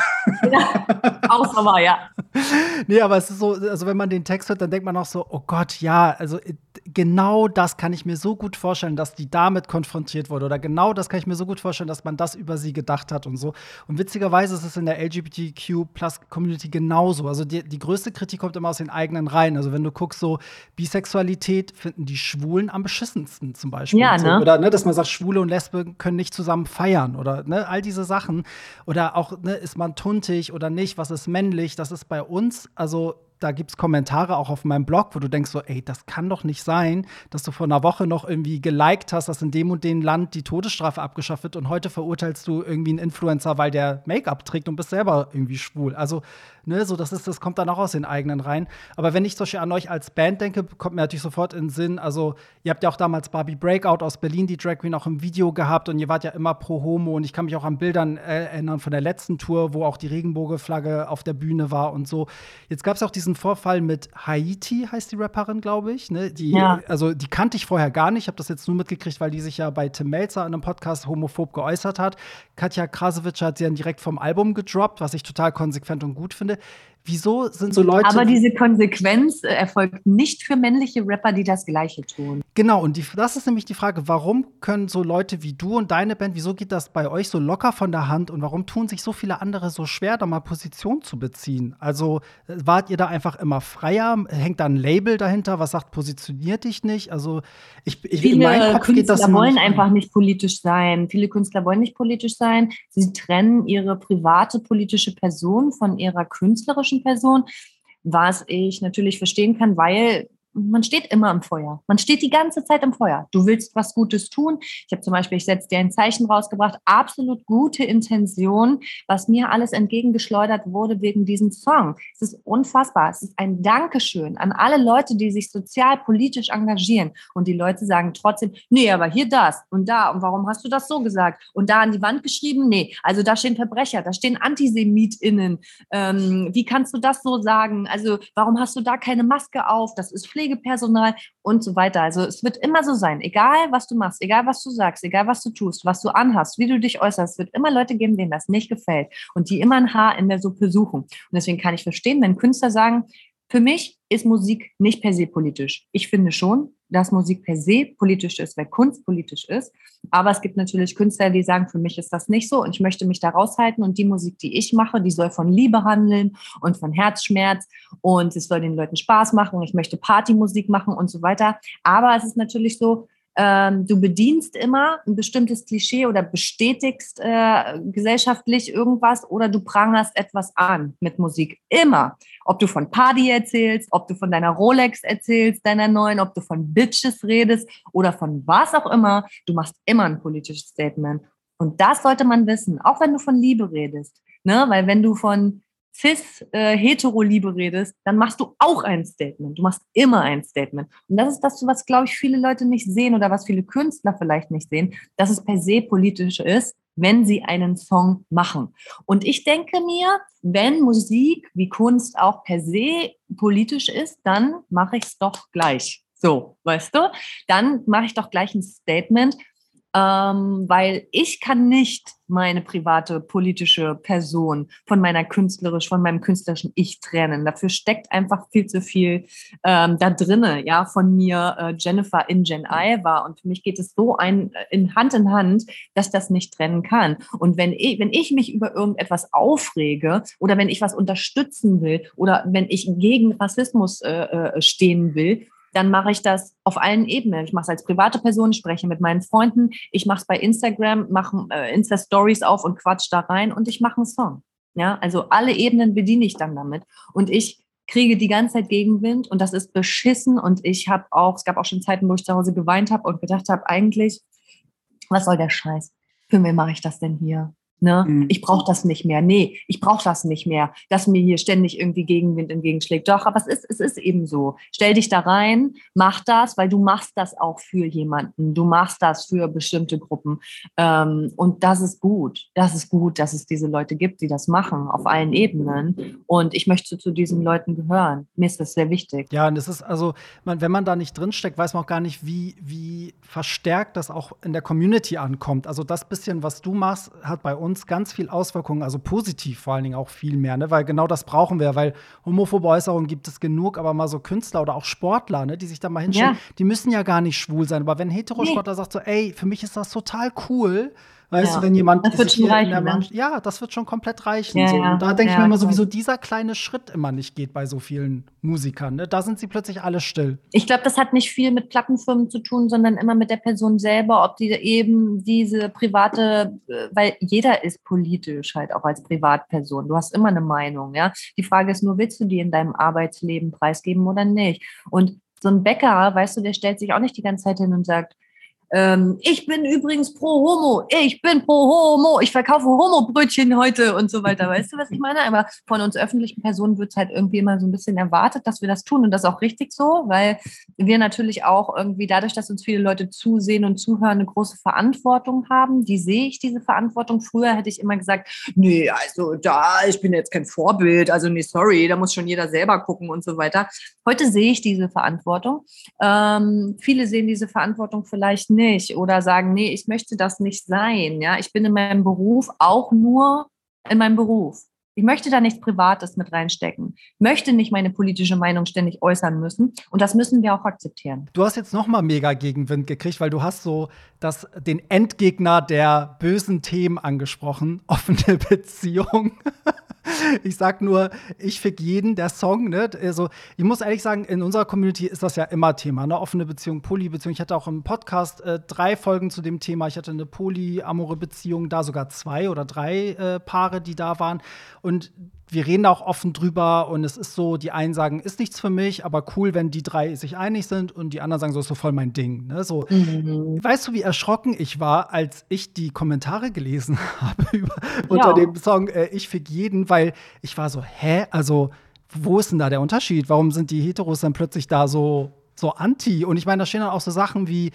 A: Ja, auch sauer, ja. [LAUGHS]
C: Nee, aber es ist so, also wenn man den Text hört, dann denkt man auch so, oh Gott, ja, also äh, genau das kann ich mir so gut vorstellen, dass die damit konfrontiert wurde. Oder genau das kann ich mir so gut vorstellen, dass man das über sie gedacht hat und so. Und witzigerweise ist es in der LGBTQ-Plus-Community genauso. Also die, die größte Kritik kommt immer aus den eigenen Reihen. Also wenn du guckst, so Bisexualität finden die Schwulen am beschissensten zum Beispiel.
A: Ja,
C: ne? Oder ne, dass man sagt, Schwule und Lesben können nicht zusammen feiern oder ne, all diese Sachen. Oder auch, ne, ist man tuntig oder nicht, was ist männlich? Das ist bei uns, also da gibt es Kommentare auch auf meinem Blog, wo du denkst so, ey, das kann doch nicht sein, dass du vor einer Woche noch irgendwie geliked hast, dass in dem und dem Land die Todesstrafe abgeschafft wird und heute verurteilst du irgendwie einen Influencer, weil der Make-up trägt und bist selber irgendwie schwul. Also, ne, so das ist, das kommt dann auch aus den eigenen Reihen. Aber wenn ich zum Beispiel an euch als Band denke, kommt mir natürlich sofort in den Sinn, also ihr habt ja auch damals Barbie Breakout aus Berlin, die Drag Queen, auch im Video gehabt und ihr wart ja immer pro Homo und ich kann mich auch an Bildern erinnern von der letzten Tour, wo auch die Regenbogenflagge auf der Bühne war und so. Jetzt gab es auch diesen diesen Vorfall mit Haiti, heißt die Rapperin, glaube ich. Ne? Die, ja. Also die kannte ich vorher gar nicht. Ich habe das jetzt nur mitgekriegt, weil die sich ja bei Tim Melzer in einem Podcast homophob geäußert hat. Katja Krasowitsch hat sie dann direkt vom Album gedroppt, was ich total konsequent und gut finde. Wieso sind so Leute.
A: Aber diese Konsequenz äh, erfolgt nicht für männliche Rapper, die das Gleiche tun.
C: Genau, und die, das ist nämlich die Frage, warum können so Leute wie du und deine Band, wieso geht das bei euch so locker von der Hand und warum tun sich so viele andere so schwer, da mal Position zu beziehen? Also äh, wart ihr da einfach immer freier? Hängt da ein Label dahinter, was sagt, positioniert dich nicht? Also ich, ich
A: viele in meinem Kopf Künstler geht das wollen nicht einfach nicht politisch sein. Viele Künstler wollen nicht politisch sein. Sie trennen ihre private politische Person von ihrer künstlerischen Person, was ich natürlich verstehen kann, weil man steht immer im Feuer. Man steht die ganze Zeit im Feuer. Du willst was Gutes tun. Ich habe zum Beispiel, ich setze dir ein Zeichen rausgebracht, absolut gute Intention, was mir alles entgegengeschleudert wurde wegen diesem Song. Es ist unfassbar. Es ist ein Dankeschön an alle Leute, die sich sozial, politisch engagieren. Und die Leute sagen trotzdem, nee, aber hier das und da. Und warum hast du das so gesagt? Und da an die Wand geschrieben? Nee, also da stehen Verbrecher, da stehen AntisemitInnen. Ähm, wie kannst du das so sagen? Also warum hast du da keine Maske auf? Das ist Pflicht. Pflegepersonal und so weiter. Also es wird immer so sein, egal was du machst, egal was du sagst, egal was du tust, was du anhast, wie du dich äußerst, es wird immer Leute geben, denen das nicht gefällt und die immer ein Haar in der Suppe suchen. Und deswegen kann ich verstehen, wenn Künstler sagen, für mich ist Musik nicht per se politisch. Ich finde schon, dass Musik per se politisch ist, weil Kunst politisch ist. Aber es gibt natürlich Künstler, die sagen, für mich ist das nicht so und ich möchte mich da raushalten und die Musik, die ich mache, die soll von Liebe handeln und von Herzschmerz und es soll den Leuten Spaß machen. Ich möchte Partymusik machen und so weiter. Aber es ist natürlich so, ähm, du bedienst immer ein bestimmtes Klischee oder bestätigst äh, gesellschaftlich irgendwas oder du prangerst etwas an mit Musik. Immer. Ob du von Party erzählst, ob du von deiner Rolex erzählst, deiner neuen, ob du von Bitches redest oder von was auch immer, du machst immer ein politisches Statement. Und das sollte man wissen, auch wenn du von Liebe redest. Ne? Weil wenn du von cis-hetero-Liebe äh, redest, dann machst du auch ein Statement. Du machst immer ein Statement. Und das ist das, was, glaube ich, viele Leute nicht sehen oder was viele Künstler vielleicht nicht sehen, dass es per se politisch ist, wenn sie einen Song machen. Und ich denke mir, wenn Musik wie Kunst auch per se politisch ist, dann mache ich es doch gleich. So, weißt du? Dann mache ich doch gleich ein Statement ähm, weil ich kann nicht meine private politische Person von meiner künstlerisch, von meinem künstlerischen Ich trennen. Dafür steckt einfach viel zu viel ähm, da drinne, ja, von mir äh, Jennifer in Gen I war. Und für mich geht es so ein äh, in Hand in Hand, dass das nicht trennen kann. Und wenn ich, wenn ich mich über irgendetwas aufrege oder wenn ich was unterstützen will oder wenn ich gegen Rassismus äh, äh stehen will, dann mache ich das auf allen Ebenen. Ich mache es als private Person, spreche mit meinen Freunden, ich mache es bei Instagram, mache äh, Insta-Stories auf und quatsch da rein und ich mache einen Song. Ja, also alle Ebenen bediene ich dann damit. Und ich kriege die ganze Zeit Gegenwind und das ist beschissen. Und ich habe auch, es gab auch schon Zeiten, wo ich zu Hause geweint habe und gedacht habe, eigentlich, was soll der Scheiß? Für wen mache ich das denn hier? Ne? Mhm. Ich brauche das nicht mehr. Nee, ich brauche das nicht mehr, dass mir hier ständig irgendwie Gegenwind entgegenschlägt. Doch, aber es ist, es ist eben so. Stell dich da rein, mach das, weil du machst das auch für jemanden. Du machst das für bestimmte Gruppen. Ähm, und das ist gut. Das ist gut, dass es diese Leute gibt, die das machen, auf allen Ebenen. Und ich möchte zu diesen Leuten gehören. Mir ist das sehr wichtig.
C: Ja, und es ist also, man, wenn man da nicht drinsteckt, weiß man auch gar nicht, wie, wie verstärkt das auch in der Community ankommt. Also das bisschen, was du machst, hat bei uns uns ganz viel Auswirkungen, also positiv vor allen Dingen auch viel mehr, ne? weil genau das brauchen wir, weil homophobe Äußerungen gibt es genug, aber mal so Künstler oder auch Sportler, ne, die sich da mal hinstellen, ja. die müssen ja gar nicht schwul sein, aber wenn Heterosportler nee. sagt so, ey, für mich ist das total cool, Weißt ja. du, wenn jemand
A: das wird schon reichen,
C: ne? ja, das wird schon komplett reichen. Ja, so. Und da denke ich mir immer sowieso, dieser kleine Schritt immer nicht geht bei so vielen Musikern. Ne? Da sind sie plötzlich alle still.
A: Ich glaube, das hat nicht viel mit Plattenfirmen zu tun, sondern immer mit der Person selber, ob die eben diese private, äh, weil jeder ist politisch halt auch als Privatperson. Du hast immer eine Meinung, ja. Die Frage ist nur, willst du die in deinem Arbeitsleben preisgeben oder nicht? Und so ein Bäcker, weißt du, der stellt sich auch nicht die ganze Zeit hin und sagt, ähm, ich bin übrigens pro Homo, ich bin pro Homo, ich verkaufe Homo-Brötchen heute und so weiter. [LAUGHS] Weißt du, was ich meine? Aber von uns öffentlichen Personen wird es halt irgendwie immer so ein bisschen erwartet, dass wir das tun und das ist auch richtig so, weil wir natürlich auch irgendwie dadurch, dass uns viele Leute zusehen und zuhören, eine große Verantwortung haben. Die sehe ich, diese Verantwortung. Früher hätte ich immer gesagt, nee, also da, ich bin jetzt kein Vorbild, also nee, sorry, da muss schon jeder selber gucken und so weiter. Heute sehe ich diese Verantwortung. Ähm, viele sehen diese Verantwortung vielleicht nicht nicht oder sagen, nee, ich möchte das nicht sein. Ja, ich bin in meinem Beruf auch nur in meinem Beruf. Ich möchte da nichts Privates mit reinstecken. Möchte nicht meine politische Meinung ständig äußern müssen. Und das müssen wir auch akzeptieren.
C: Du hast jetzt noch mal mega Gegenwind gekriegt, weil du hast so das, den Endgegner der bösen Themen angesprochen. [LAUGHS] Offene Beziehung. [LAUGHS] ich sag nur, ich fick jeden, der Song, ne? Also, ich muss ehrlich sagen, in unserer Community ist das ja immer Thema, ne? Offene Beziehung, Polybeziehung. Ich hatte auch im Podcast äh, drei Folgen zu dem Thema. Ich hatte eine polyamore Beziehung, da sogar zwei oder drei äh, Paare, die da waren. Und wir reden auch offen drüber und es ist so, die einen sagen, ist nichts für mich, aber cool, wenn die drei sich einig sind und die anderen sagen, so ist so voll mein Ding. Ne? So, mhm. Weißt du, wie erschrocken ich war, als ich die Kommentare gelesen [LAUGHS] habe über, ja. unter dem Song äh, Ich fick jeden, weil ich war so, hä? Also, wo ist denn da der Unterschied? Warum sind die Heteros dann plötzlich da so, so anti? Und ich meine, da stehen dann auch so Sachen wie,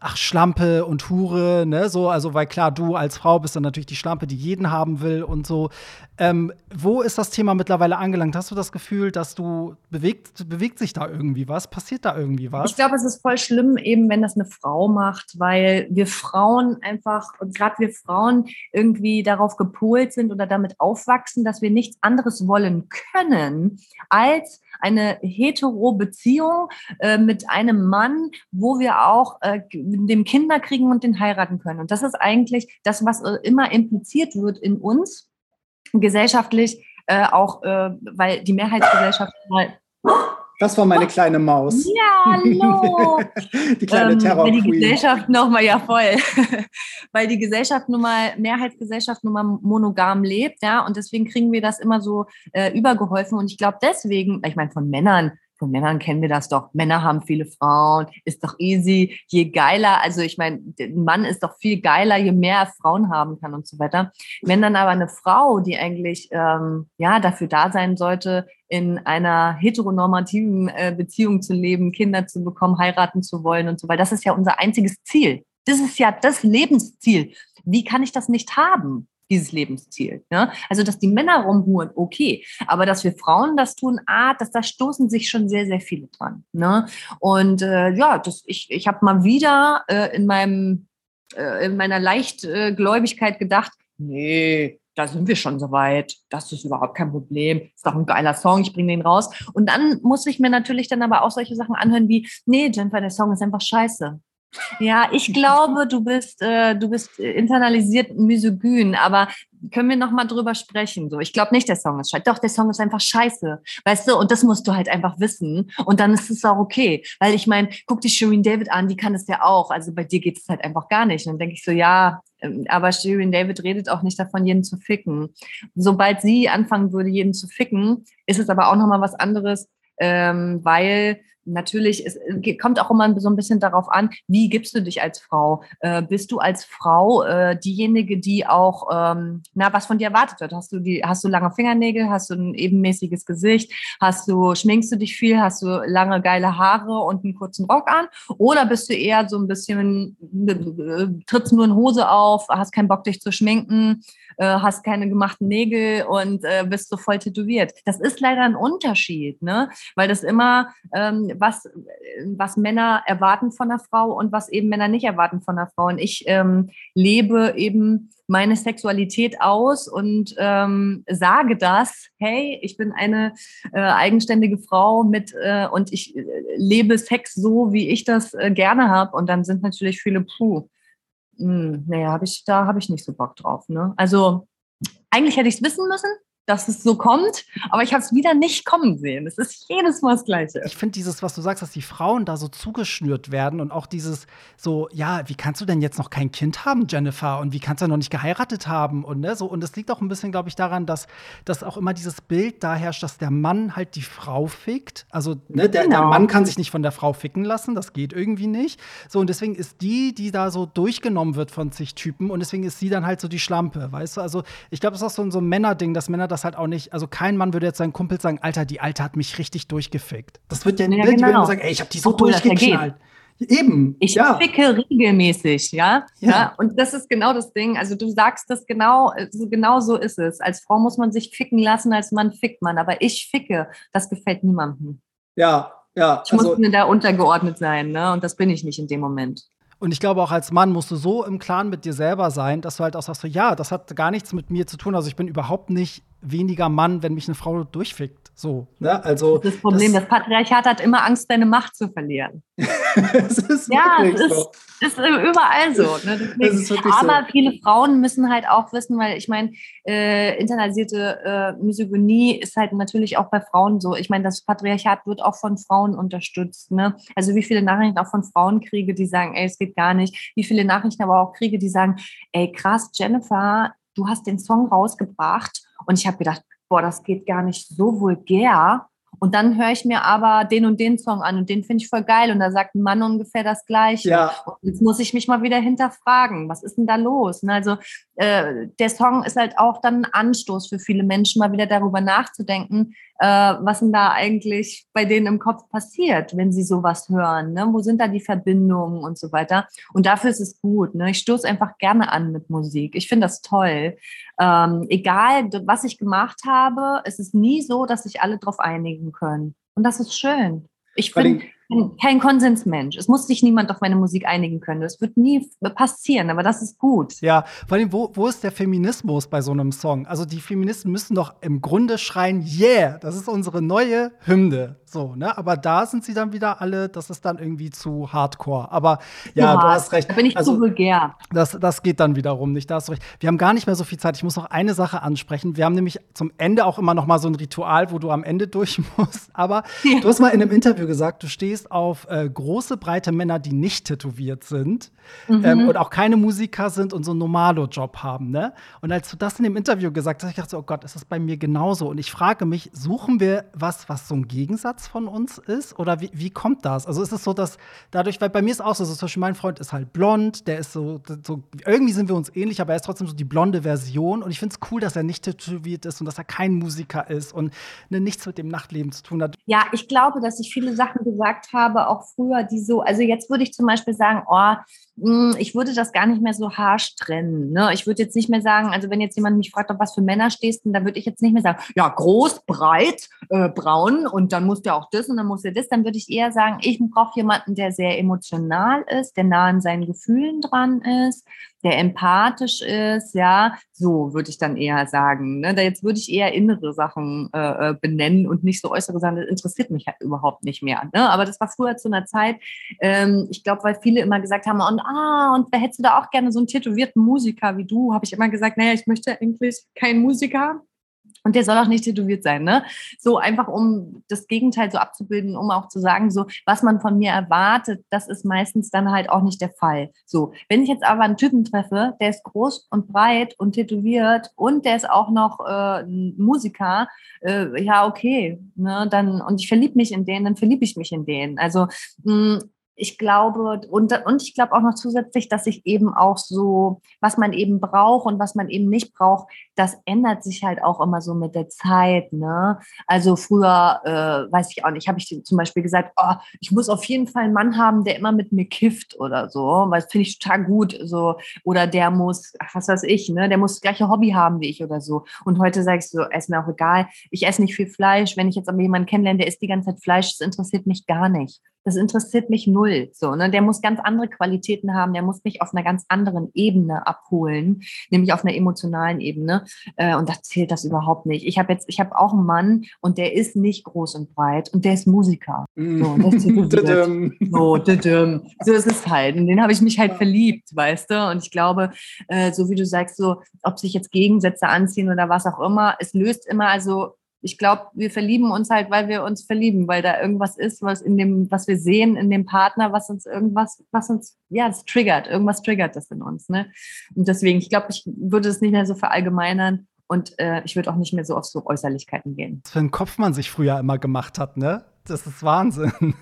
C: ach, Schlampe und Hure, ne, so, also, weil klar, du als Frau bist dann natürlich die Schlampe, die jeden haben will und so. Ähm, wo ist das Thema mittlerweile angelangt? Hast du das Gefühl, dass du bewegt, bewegt sich da irgendwie was? Passiert da irgendwie was?
A: Ich glaube, es ist voll schlimm, eben wenn das eine Frau macht, weil wir Frauen einfach, und gerade wir Frauen irgendwie darauf gepolt sind oder damit aufwachsen, dass wir nichts anderes wollen können, als eine hetero Beziehung äh, mit einem Mann, wo wir auch äh, dem Kinder kriegen und den heiraten können. Und das ist eigentlich das, was äh, immer impliziert wird in uns gesellschaftlich, äh, auch äh, weil die Mehrheitsgesellschaft mal
C: das war meine kleine Maus.
A: Ja, hallo. [LAUGHS]
C: die kleine ähm, Terror.
A: Weil die Gesellschaft nochmal, ja voll, [LAUGHS] weil die Gesellschaft nun mal, Mehrheitsgesellschaft nun mal monogam lebt, ja, und deswegen kriegen wir das immer so äh, übergeholfen. Und ich glaube deswegen, ich meine, von Männern von Männern kennen wir das doch. Männer haben viele Frauen, ist doch easy. Je geiler, also ich meine, ein Mann ist doch viel geiler, je mehr er Frauen haben kann und so weiter. Wenn dann aber eine Frau, die eigentlich ähm, ja dafür da sein sollte, in einer heteronormativen äh, Beziehung zu leben, Kinder zu bekommen, heiraten zu wollen und so weiter, das ist ja unser einziges Ziel. Das ist ja das Lebensziel. Wie kann ich das nicht haben? Dieses Lebensziel. Ne? Also, dass die Männer rumhuren, okay. Aber dass wir Frauen das tun, ah, dass da stoßen sich schon sehr, sehr viele dran. Ne? Und äh, ja, das, ich, ich habe mal wieder äh, in meinem äh, in meiner Leichtgläubigkeit gedacht, nee, da sind wir schon soweit. Das ist überhaupt kein Problem. Ist doch ein geiler Song, ich bringe den raus. Und dann muss ich mir natürlich dann aber auch solche Sachen anhören wie, nee, Jennifer, der Song ist einfach scheiße. Ja, ich glaube, du bist, äh, du bist internalisiert misogyn, aber können wir noch mal drüber sprechen? So, ich glaube nicht, der Song ist scheiße. Doch, der Song ist einfach scheiße, weißt du? Und das musst du halt einfach wissen. Und dann ist es auch okay, weil ich meine, guck die Shirin David an, die kann es ja auch. Also bei dir geht es halt einfach gar nicht. Und dann denke ich so, ja, ähm, aber Shirin David redet auch nicht davon, jeden zu ficken. Sobald sie anfangen würde, jeden zu ficken, ist es aber auch noch mal was anderes, ähm, weil natürlich, es kommt auch immer so ein bisschen darauf an, wie gibst du dich als Frau? Äh, bist du als Frau äh, diejenige, die auch, ähm, na, was von dir erwartet wird? Hast du die, hast du lange Fingernägel? Hast du ein ebenmäßiges Gesicht? Hast du, schminkst du dich viel? Hast du lange geile Haare und einen kurzen Rock an? Oder bist du eher so ein bisschen, äh, trittst nur in Hose auf, hast keinen Bock, dich zu schminken, äh, hast keine gemachten Nägel und äh, bist so voll tätowiert? Das ist leider ein Unterschied, ne? Weil das immer, ähm, was, was Männer erwarten von einer Frau und was eben Männer nicht erwarten von einer Frau. Und ich ähm, lebe eben meine Sexualität aus und ähm, sage das, hey, ich bin eine äh, eigenständige Frau mit äh, und ich äh, lebe Sex so, wie ich das äh, gerne habe. Und dann sind natürlich viele, puh, hm, naja, hab ich, da habe ich nicht so Bock drauf. Ne? Also eigentlich hätte ich es wissen müssen, dass es so kommt, aber ich habe es wieder nicht kommen sehen. Es ist jedes Mal das Gleiche.
C: Ich finde dieses, was du sagst, dass die Frauen da so zugeschnürt werden und auch dieses so, ja, wie kannst du denn jetzt noch kein Kind haben, Jennifer? Und wie kannst du noch nicht geheiratet haben? Und ne, so, und es liegt auch ein bisschen, glaube ich, daran, dass, dass auch immer dieses Bild da herrscht, dass der Mann halt die Frau fickt. Also, ne, der, genau. der Mann kann sich nicht von der Frau ficken lassen, das geht irgendwie nicht. So, und deswegen ist die, die da so durchgenommen wird von sich Typen, und deswegen ist sie dann halt so die Schlampe, weißt du? Also, ich glaube, das ist auch so, so ein Männerding, dass Männer das das halt auch nicht, also kein Mann würde jetzt seinen Kumpel sagen, Alter, die Alte hat mich richtig durchgefickt. Das wird ja, ja
A: ne, genau.
C: sagen, ey, ich habe die so Obwohl durchgeknallt. Eben.
A: Ich
C: ja.
A: ficke regelmäßig, ja? ja? ja. Und das ist genau das Ding. Also du sagst das genau, genau so ist es. Als Frau muss man sich ficken lassen, als Mann fickt man. Aber ich ficke, das gefällt niemandem.
C: Ja, ja.
A: Ich also, muss mir da untergeordnet sein, ne? Und das bin ich nicht in dem Moment.
C: Und ich glaube, auch als Mann musst du so im Klaren mit dir selber sein, dass du halt auch sagst, so, ja, das hat gar nichts mit mir zu tun. Also ich bin überhaupt nicht weniger Mann, wenn mich eine Frau durchfickt. So, ne? Also
A: das Problem, das, das, Patriarchat hat immer Angst, deine Macht zu verlieren. [LAUGHS]
C: es ist
A: ja, es ist, so. ist, überall so. Ne? Deswegen, aber so. viele Frauen müssen halt auch wissen, weil ich meine, äh, internalisierte äh, Misogynie ist halt natürlich auch bei Frauen so. Ich meine, das Patriarchat wird auch von Frauen unterstützt. Ne? Also wie viele Nachrichten auch von Frauen kriege, die sagen, ey, es geht gar nicht. Wie viele Nachrichten aber auch kriege, die sagen, ey, krass, Jennifer, du hast den Song rausgebracht und ich habe gedacht, boah, das geht gar nicht so vulgär. Und dann höre ich mir aber den und den Song an und den finde ich voll geil. Und da sagt ein Mann ungefähr das Gleiche.
C: Ja.
A: Und jetzt muss ich mich mal wieder hinterfragen, was ist denn da los? Und also äh, der Song ist halt auch dann ein Anstoß für viele Menschen, mal wieder darüber nachzudenken, äh, was denn da eigentlich bei denen im Kopf passiert, wenn sie sowas hören. Ne? Wo sind da die Verbindungen und so weiter? Und dafür ist es gut. Ne? Ich stoße einfach gerne an mit Musik. Ich finde das toll. Ähm, egal, was ich gemacht habe, es ist nie so, dass sich alle darauf einigen können. Und das ist schön. Ich bin kein Konsensmensch. Es muss sich niemand auf meine Musik einigen können. Das wird nie passieren, aber das ist gut.
C: Ja, vor allem, wo, wo ist der Feminismus bei so einem Song? Also die Feministen müssen doch im Grunde schreien, yeah, das ist unsere neue Hymne. So, ne? Aber da sind sie dann wieder alle, das ist dann irgendwie zu hardcore. Aber ja, ja du hast recht.
A: Da bin ich also, zu vulgär.
C: Das, das geht dann wiederum nicht, da hast du recht. Wir haben gar nicht mehr so viel Zeit. Ich muss noch eine Sache ansprechen. Wir haben nämlich zum Ende auch immer noch mal so ein Ritual, wo du am Ende [LAUGHS] durch musst. Aber ja. du hast mal in einem Interview gesagt, du stehst auf äh, große, breite Männer, die nicht tätowiert sind mhm. ähm, und auch keine Musiker sind und so einen Normalo-Job haben. Ne? Und als du das in dem Interview gesagt hast, ich dachte, oh Gott, ist das bei mir genauso? Und ich frage mich, suchen wir was, was so ein Gegensatz Ansatz von uns ist? Oder wie, wie kommt das? Also ist es so, dass dadurch, weil bei mir ist auch so, so zum Beispiel mein Freund ist halt blond, der ist so, so irgendwie sind wir uns ähnlich, aber er ist trotzdem so die blonde Version. Und ich finde es cool, dass er nicht tätowiert ist und dass er kein Musiker ist und ne, nichts mit dem Nachtleben zu tun hat.
A: Ja, ich glaube, dass ich viele Sachen gesagt habe, auch früher, die so, also jetzt würde ich zum Beispiel sagen, oh, ich würde das gar nicht mehr so harsch trennen. Ne? Ich würde jetzt nicht mehr sagen, also wenn jetzt jemand mich fragt, auf was für Männer stehst, dann würde ich jetzt nicht mehr sagen, ja, groß, breit, äh, braun und dann muss der auch das und dann muss der das. Dann würde ich eher sagen, ich brauche jemanden, der sehr emotional ist, der nah an seinen Gefühlen dran ist, der empathisch ist, ja, so würde ich dann eher sagen. Ne? Da jetzt würde ich eher innere Sachen äh, äh, benennen und nicht so äußere Sachen. Das interessiert mich halt überhaupt nicht mehr. Ne? Aber das war früher zu einer Zeit, ähm, ich glaube, weil viele immer gesagt haben, und ah, und wer hättest du da auch gerne so einen tätowierten Musiker wie du? Habe ich immer gesagt, naja, ich möchte eigentlich keinen Musiker, Und der soll auch nicht tätowiert sein, ne? So einfach, um das Gegenteil so abzubilden, um auch zu sagen, so, was man von mir erwartet, das ist meistens dann halt auch nicht der Fall. So, wenn ich jetzt aber einen Typen treffe, der ist groß und breit und tätowiert und der ist auch noch äh, Musiker, äh, ja, okay, ne? Dann, und ich verliebe mich in den, dann verliebe ich mich in den. Also, mh, ich glaube, und, und ich glaube auch noch zusätzlich, dass sich eben auch so, was man eben braucht und was man eben nicht braucht, das ändert sich halt auch immer so mit der Zeit. Ne? Also früher, äh, weiß ich auch nicht, habe ich zum Beispiel gesagt, oh, ich muss auf jeden Fall einen Mann haben, der immer mit mir kifft oder so, weil das finde ich total gut. So. Oder der muss, was weiß ich, ne? der muss das gleiche Hobby haben wie ich oder so. Und heute sage ich so, ist mir auch egal, ich esse nicht viel Fleisch. Wenn ich jetzt aber jemanden kennenlerne, der isst die ganze Zeit Fleisch, das interessiert mich gar nicht das interessiert mich null. So, ne? Der muss ganz andere Qualitäten haben, der muss mich auf einer ganz anderen Ebene abholen, nämlich auf einer emotionalen Ebene. Äh, und das zählt das überhaupt nicht. Ich habe jetzt, ich habe auch einen Mann und der ist nicht groß und breit und der ist Musiker. Mm. So, der ist [LAUGHS] so, so ist es halt. Und den habe ich mich halt verliebt, weißt du? Und ich glaube, äh, so wie du sagst, so, ob sich jetzt Gegensätze anziehen oder was auch immer, es löst immer, also ich glaube, wir verlieben uns halt, weil wir uns verlieben, weil da irgendwas ist, was in dem, was wir sehen in dem Partner, was uns irgendwas, was uns, ja, es triggert, irgendwas triggert das in uns, ne? Und deswegen, ich glaube, ich würde es nicht mehr so verallgemeinern und äh, ich würde auch nicht mehr so auf so Äußerlichkeiten gehen.
C: Was für einen Kopf man sich früher immer gemacht hat, ne? Das ist Wahnsinn.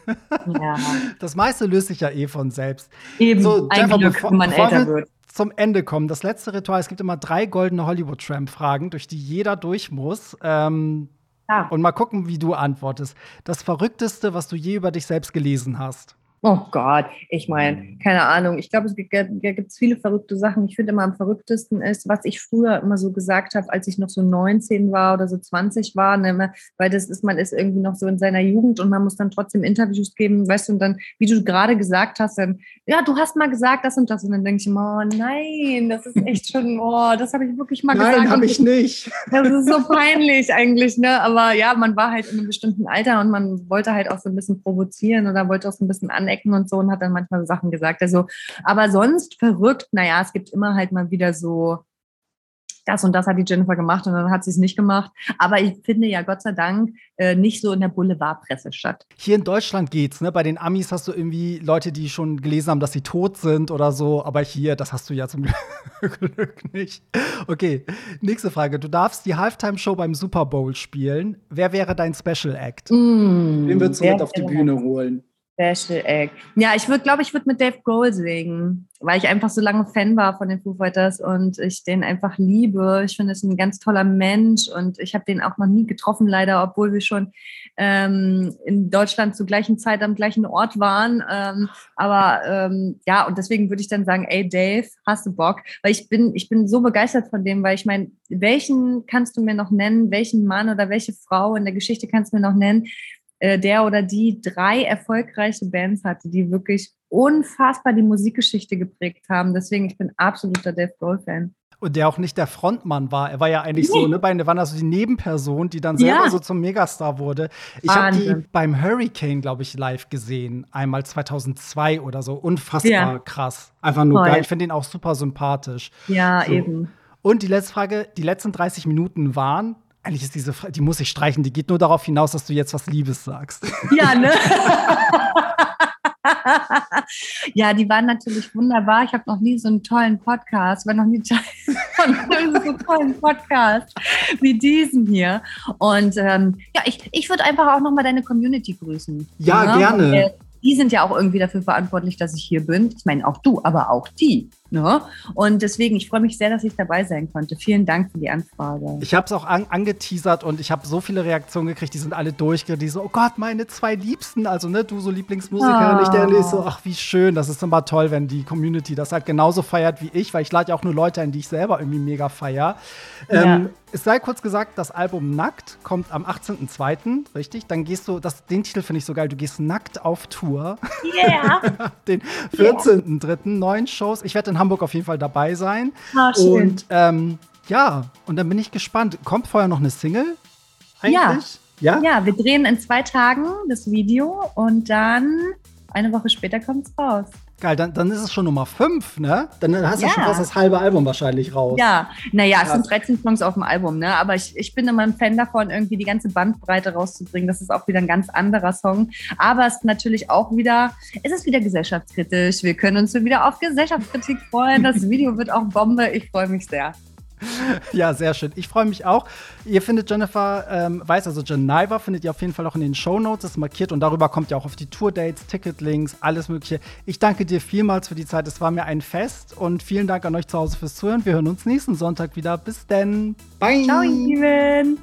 C: Ja. Das meiste löst sich ja eh von selbst.
A: Eben, so, Jennifer, bevor, wenn man älter wird
C: zum Ende kommen. Das letzte Ritual, es gibt immer drei goldene Hollywood-Tramp-Fragen, durch die jeder durch muss. Ähm, ja. Und mal gucken, wie du antwortest. Das Verrückteste, was du je über dich selbst gelesen hast.
A: Oh Gott, ich meine, mhm. keine Ahnung. Ich glaube, es gibt, gibt viele verrückte Sachen. Ich finde immer am verrücktesten ist, was ich früher immer so gesagt habe, als ich noch so 19 war oder so 20 war, ne, weil das ist, man ist irgendwie noch so in seiner Jugend und man muss dann trotzdem Interviews geben, weißt du, und dann, wie du gerade gesagt hast, dann, ja, du hast mal gesagt das und das und dann denke ich immer, oh nein, das ist echt [LAUGHS] schon, oh, das habe ich wirklich mal
C: nein,
A: gesagt.
C: Nein, habe ich nicht.
A: Das ist so [LAUGHS] peinlich eigentlich, ne, aber ja, man war halt in einem bestimmten Alter und man wollte halt auch so ein bisschen provozieren oder wollte auch so ein bisschen anecken Ecken und so und hat dann manchmal so Sachen gesagt. Also, aber sonst verrückt, naja, es gibt immer halt mal wieder so, das und das hat die Jennifer gemacht und dann hat sie es nicht gemacht. Aber ich finde ja Gott sei Dank äh, nicht so in der Boulevardpresse statt.
C: Hier in Deutschland geht's, ne? Bei den Amis hast du irgendwie Leute, die schon gelesen haben, dass sie tot sind oder so. Aber hier, das hast du ja zum [LAUGHS] Glück nicht. Okay, nächste Frage. Du darfst die Halftime-Show beim Super Bowl spielen. Wer wäre dein Special Act?
A: Mm,
C: Wen würdest du mit auf die Bühne holen?
A: Special Egg. Ja, ich würde, glaube ich, würde mit Dave Grohl singen, weil ich einfach so lange Fan war von den Foo Fighters und ich den einfach liebe. Ich finde, es ein ganz toller Mensch und ich habe den auch noch nie getroffen, leider, obwohl wir schon ähm, in Deutschland zur gleichen Zeit am gleichen Ort waren. Ähm, aber ähm, ja, und deswegen würde ich dann sagen, ey Dave, hast du Bock? Weil ich bin, ich bin so begeistert von dem, weil ich meine, welchen kannst du mir noch nennen, welchen Mann oder welche Frau in der Geschichte kannst du mir noch nennen, äh, der oder die drei erfolgreiche Bands hatte, die wirklich unfassbar die Musikgeschichte geprägt haben. Deswegen, ich bin absoluter Dave Grohl-Fan.
C: Und der auch nicht der Frontmann war. Er war ja eigentlich nee. so, ne, bei Nirvana so die Nebenperson, die dann selber ja. so zum Megastar wurde. Ich habe die beim Hurricane, glaube ich, live gesehen. Einmal 2002 oder so. Unfassbar ja. krass. Einfach nur Voll. geil. Ich finde ihn auch super sympathisch.
A: Ja, so. eben.
C: Und die letzte Frage: Die letzten 30 Minuten waren eigentlich ist diese Frage, die muss ich streichen, die geht nur darauf hinaus, dass du jetzt was Liebes sagst.
A: Ja, ne? [LAUGHS] ja, die waren natürlich wunderbar. Ich habe noch nie so einen tollen Podcast, war noch nie Teil [LAUGHS] von so einem tollen Podcast wie diesen hier. Und ähm, ja, ich, ich würde einfach auch nochmal deine Community grüßen.
C: Ja, ne? gerne.
A: Die sind ja auch irgendwie dafür verantwortlich, dass ich hier bin. Ich meine, auch du, aber auch die. Ne? Und deswegen, ich freue mich sehr, dass ich dabei sein konnte. Vielen Dank für die Anfrage.
C: Ich habe es auch an, angeteasert und ich habe so viele Reaktionen gekriegt, die sind alle durchge, die so, oh Gott, meine zwei Liebsten, also ne, du so Lieblingsmusikerin, oh. ich der so, ach wie schön, das ist immer toll, wenn die Community das halt genauso feiert wie ich, weil ich lade ja auch nur Leute ein, die ich selber irgendwie mega feier. Ja. Ähm, es sei kurz gesagt, das Album Nackt kommt am 18.02., richtig? Dann gehst du, das, den Titel finde ich so geil, du gehst nackt auf Tour.
A: Yeah. [LAUGHS]
C: den 14.03. Yeah. neun Shows. Ich werde in Hamburg auf jeden Fall dabei sein.
A: Ah, schön.
C: Und ähm, ja, und dann bin ich gespannt. Kommt vorher noch eine Single?
A: Eigentlich? Ja. ja. Ja, wir drehen in zwei Tagen das Video und dann eine Woche später kommt es raus.
C: Geil, dann, dann ist es schon Nummer 5, ne? Dann hast du ja. schon fast das halbe Album wahrscheinlich raus.
A: Ja, naja, es sind 13 Songs auf dem Album, ne? Aber ich, ich bin immer ein Fan davon, irgendwie die ganze Bandbreite rauszubringen. Das ist auch wieder ein ganz anderer Song. Aber es ist natürlich auch wieder, es ist wieder gesellschaftskritisch. Wir können uns wieder auf Gesellschaftskritik freuen. Das [LAUGHS] Video wird auch Bombe. Ich freue mich sehr. [LAUGHS]
C: Ja, sehr schön. Ich freue mich auch. Ihr findet Jennifer ähm, Weiß, also Geneva, findet ihr auf jeden Fall auch in den Show Notes, ist markiert und darüber kommt ihr auch auf die Tour-Dates, Ticketlinks, alles Mögliche. Ich danke dir vielmals für die Zeit. Es war mir ein Fest und vielen Dank an euch zu Hause fürs Zuhören. Wir hören uns nächsten Sonntag wieder. Bis denn.
A: Bye. Ciao, Steven.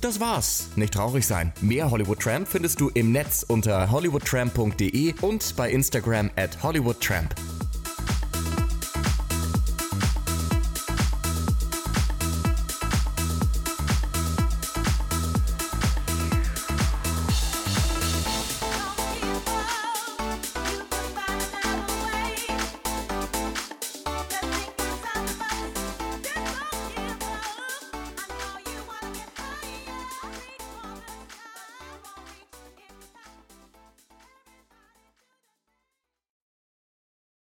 B: Das war's. Nicht traurig sein. Mehr Hollywood Tramp findest du im Netz unter hollywoodtramp.de und bei Instagram at hollywoodtramp.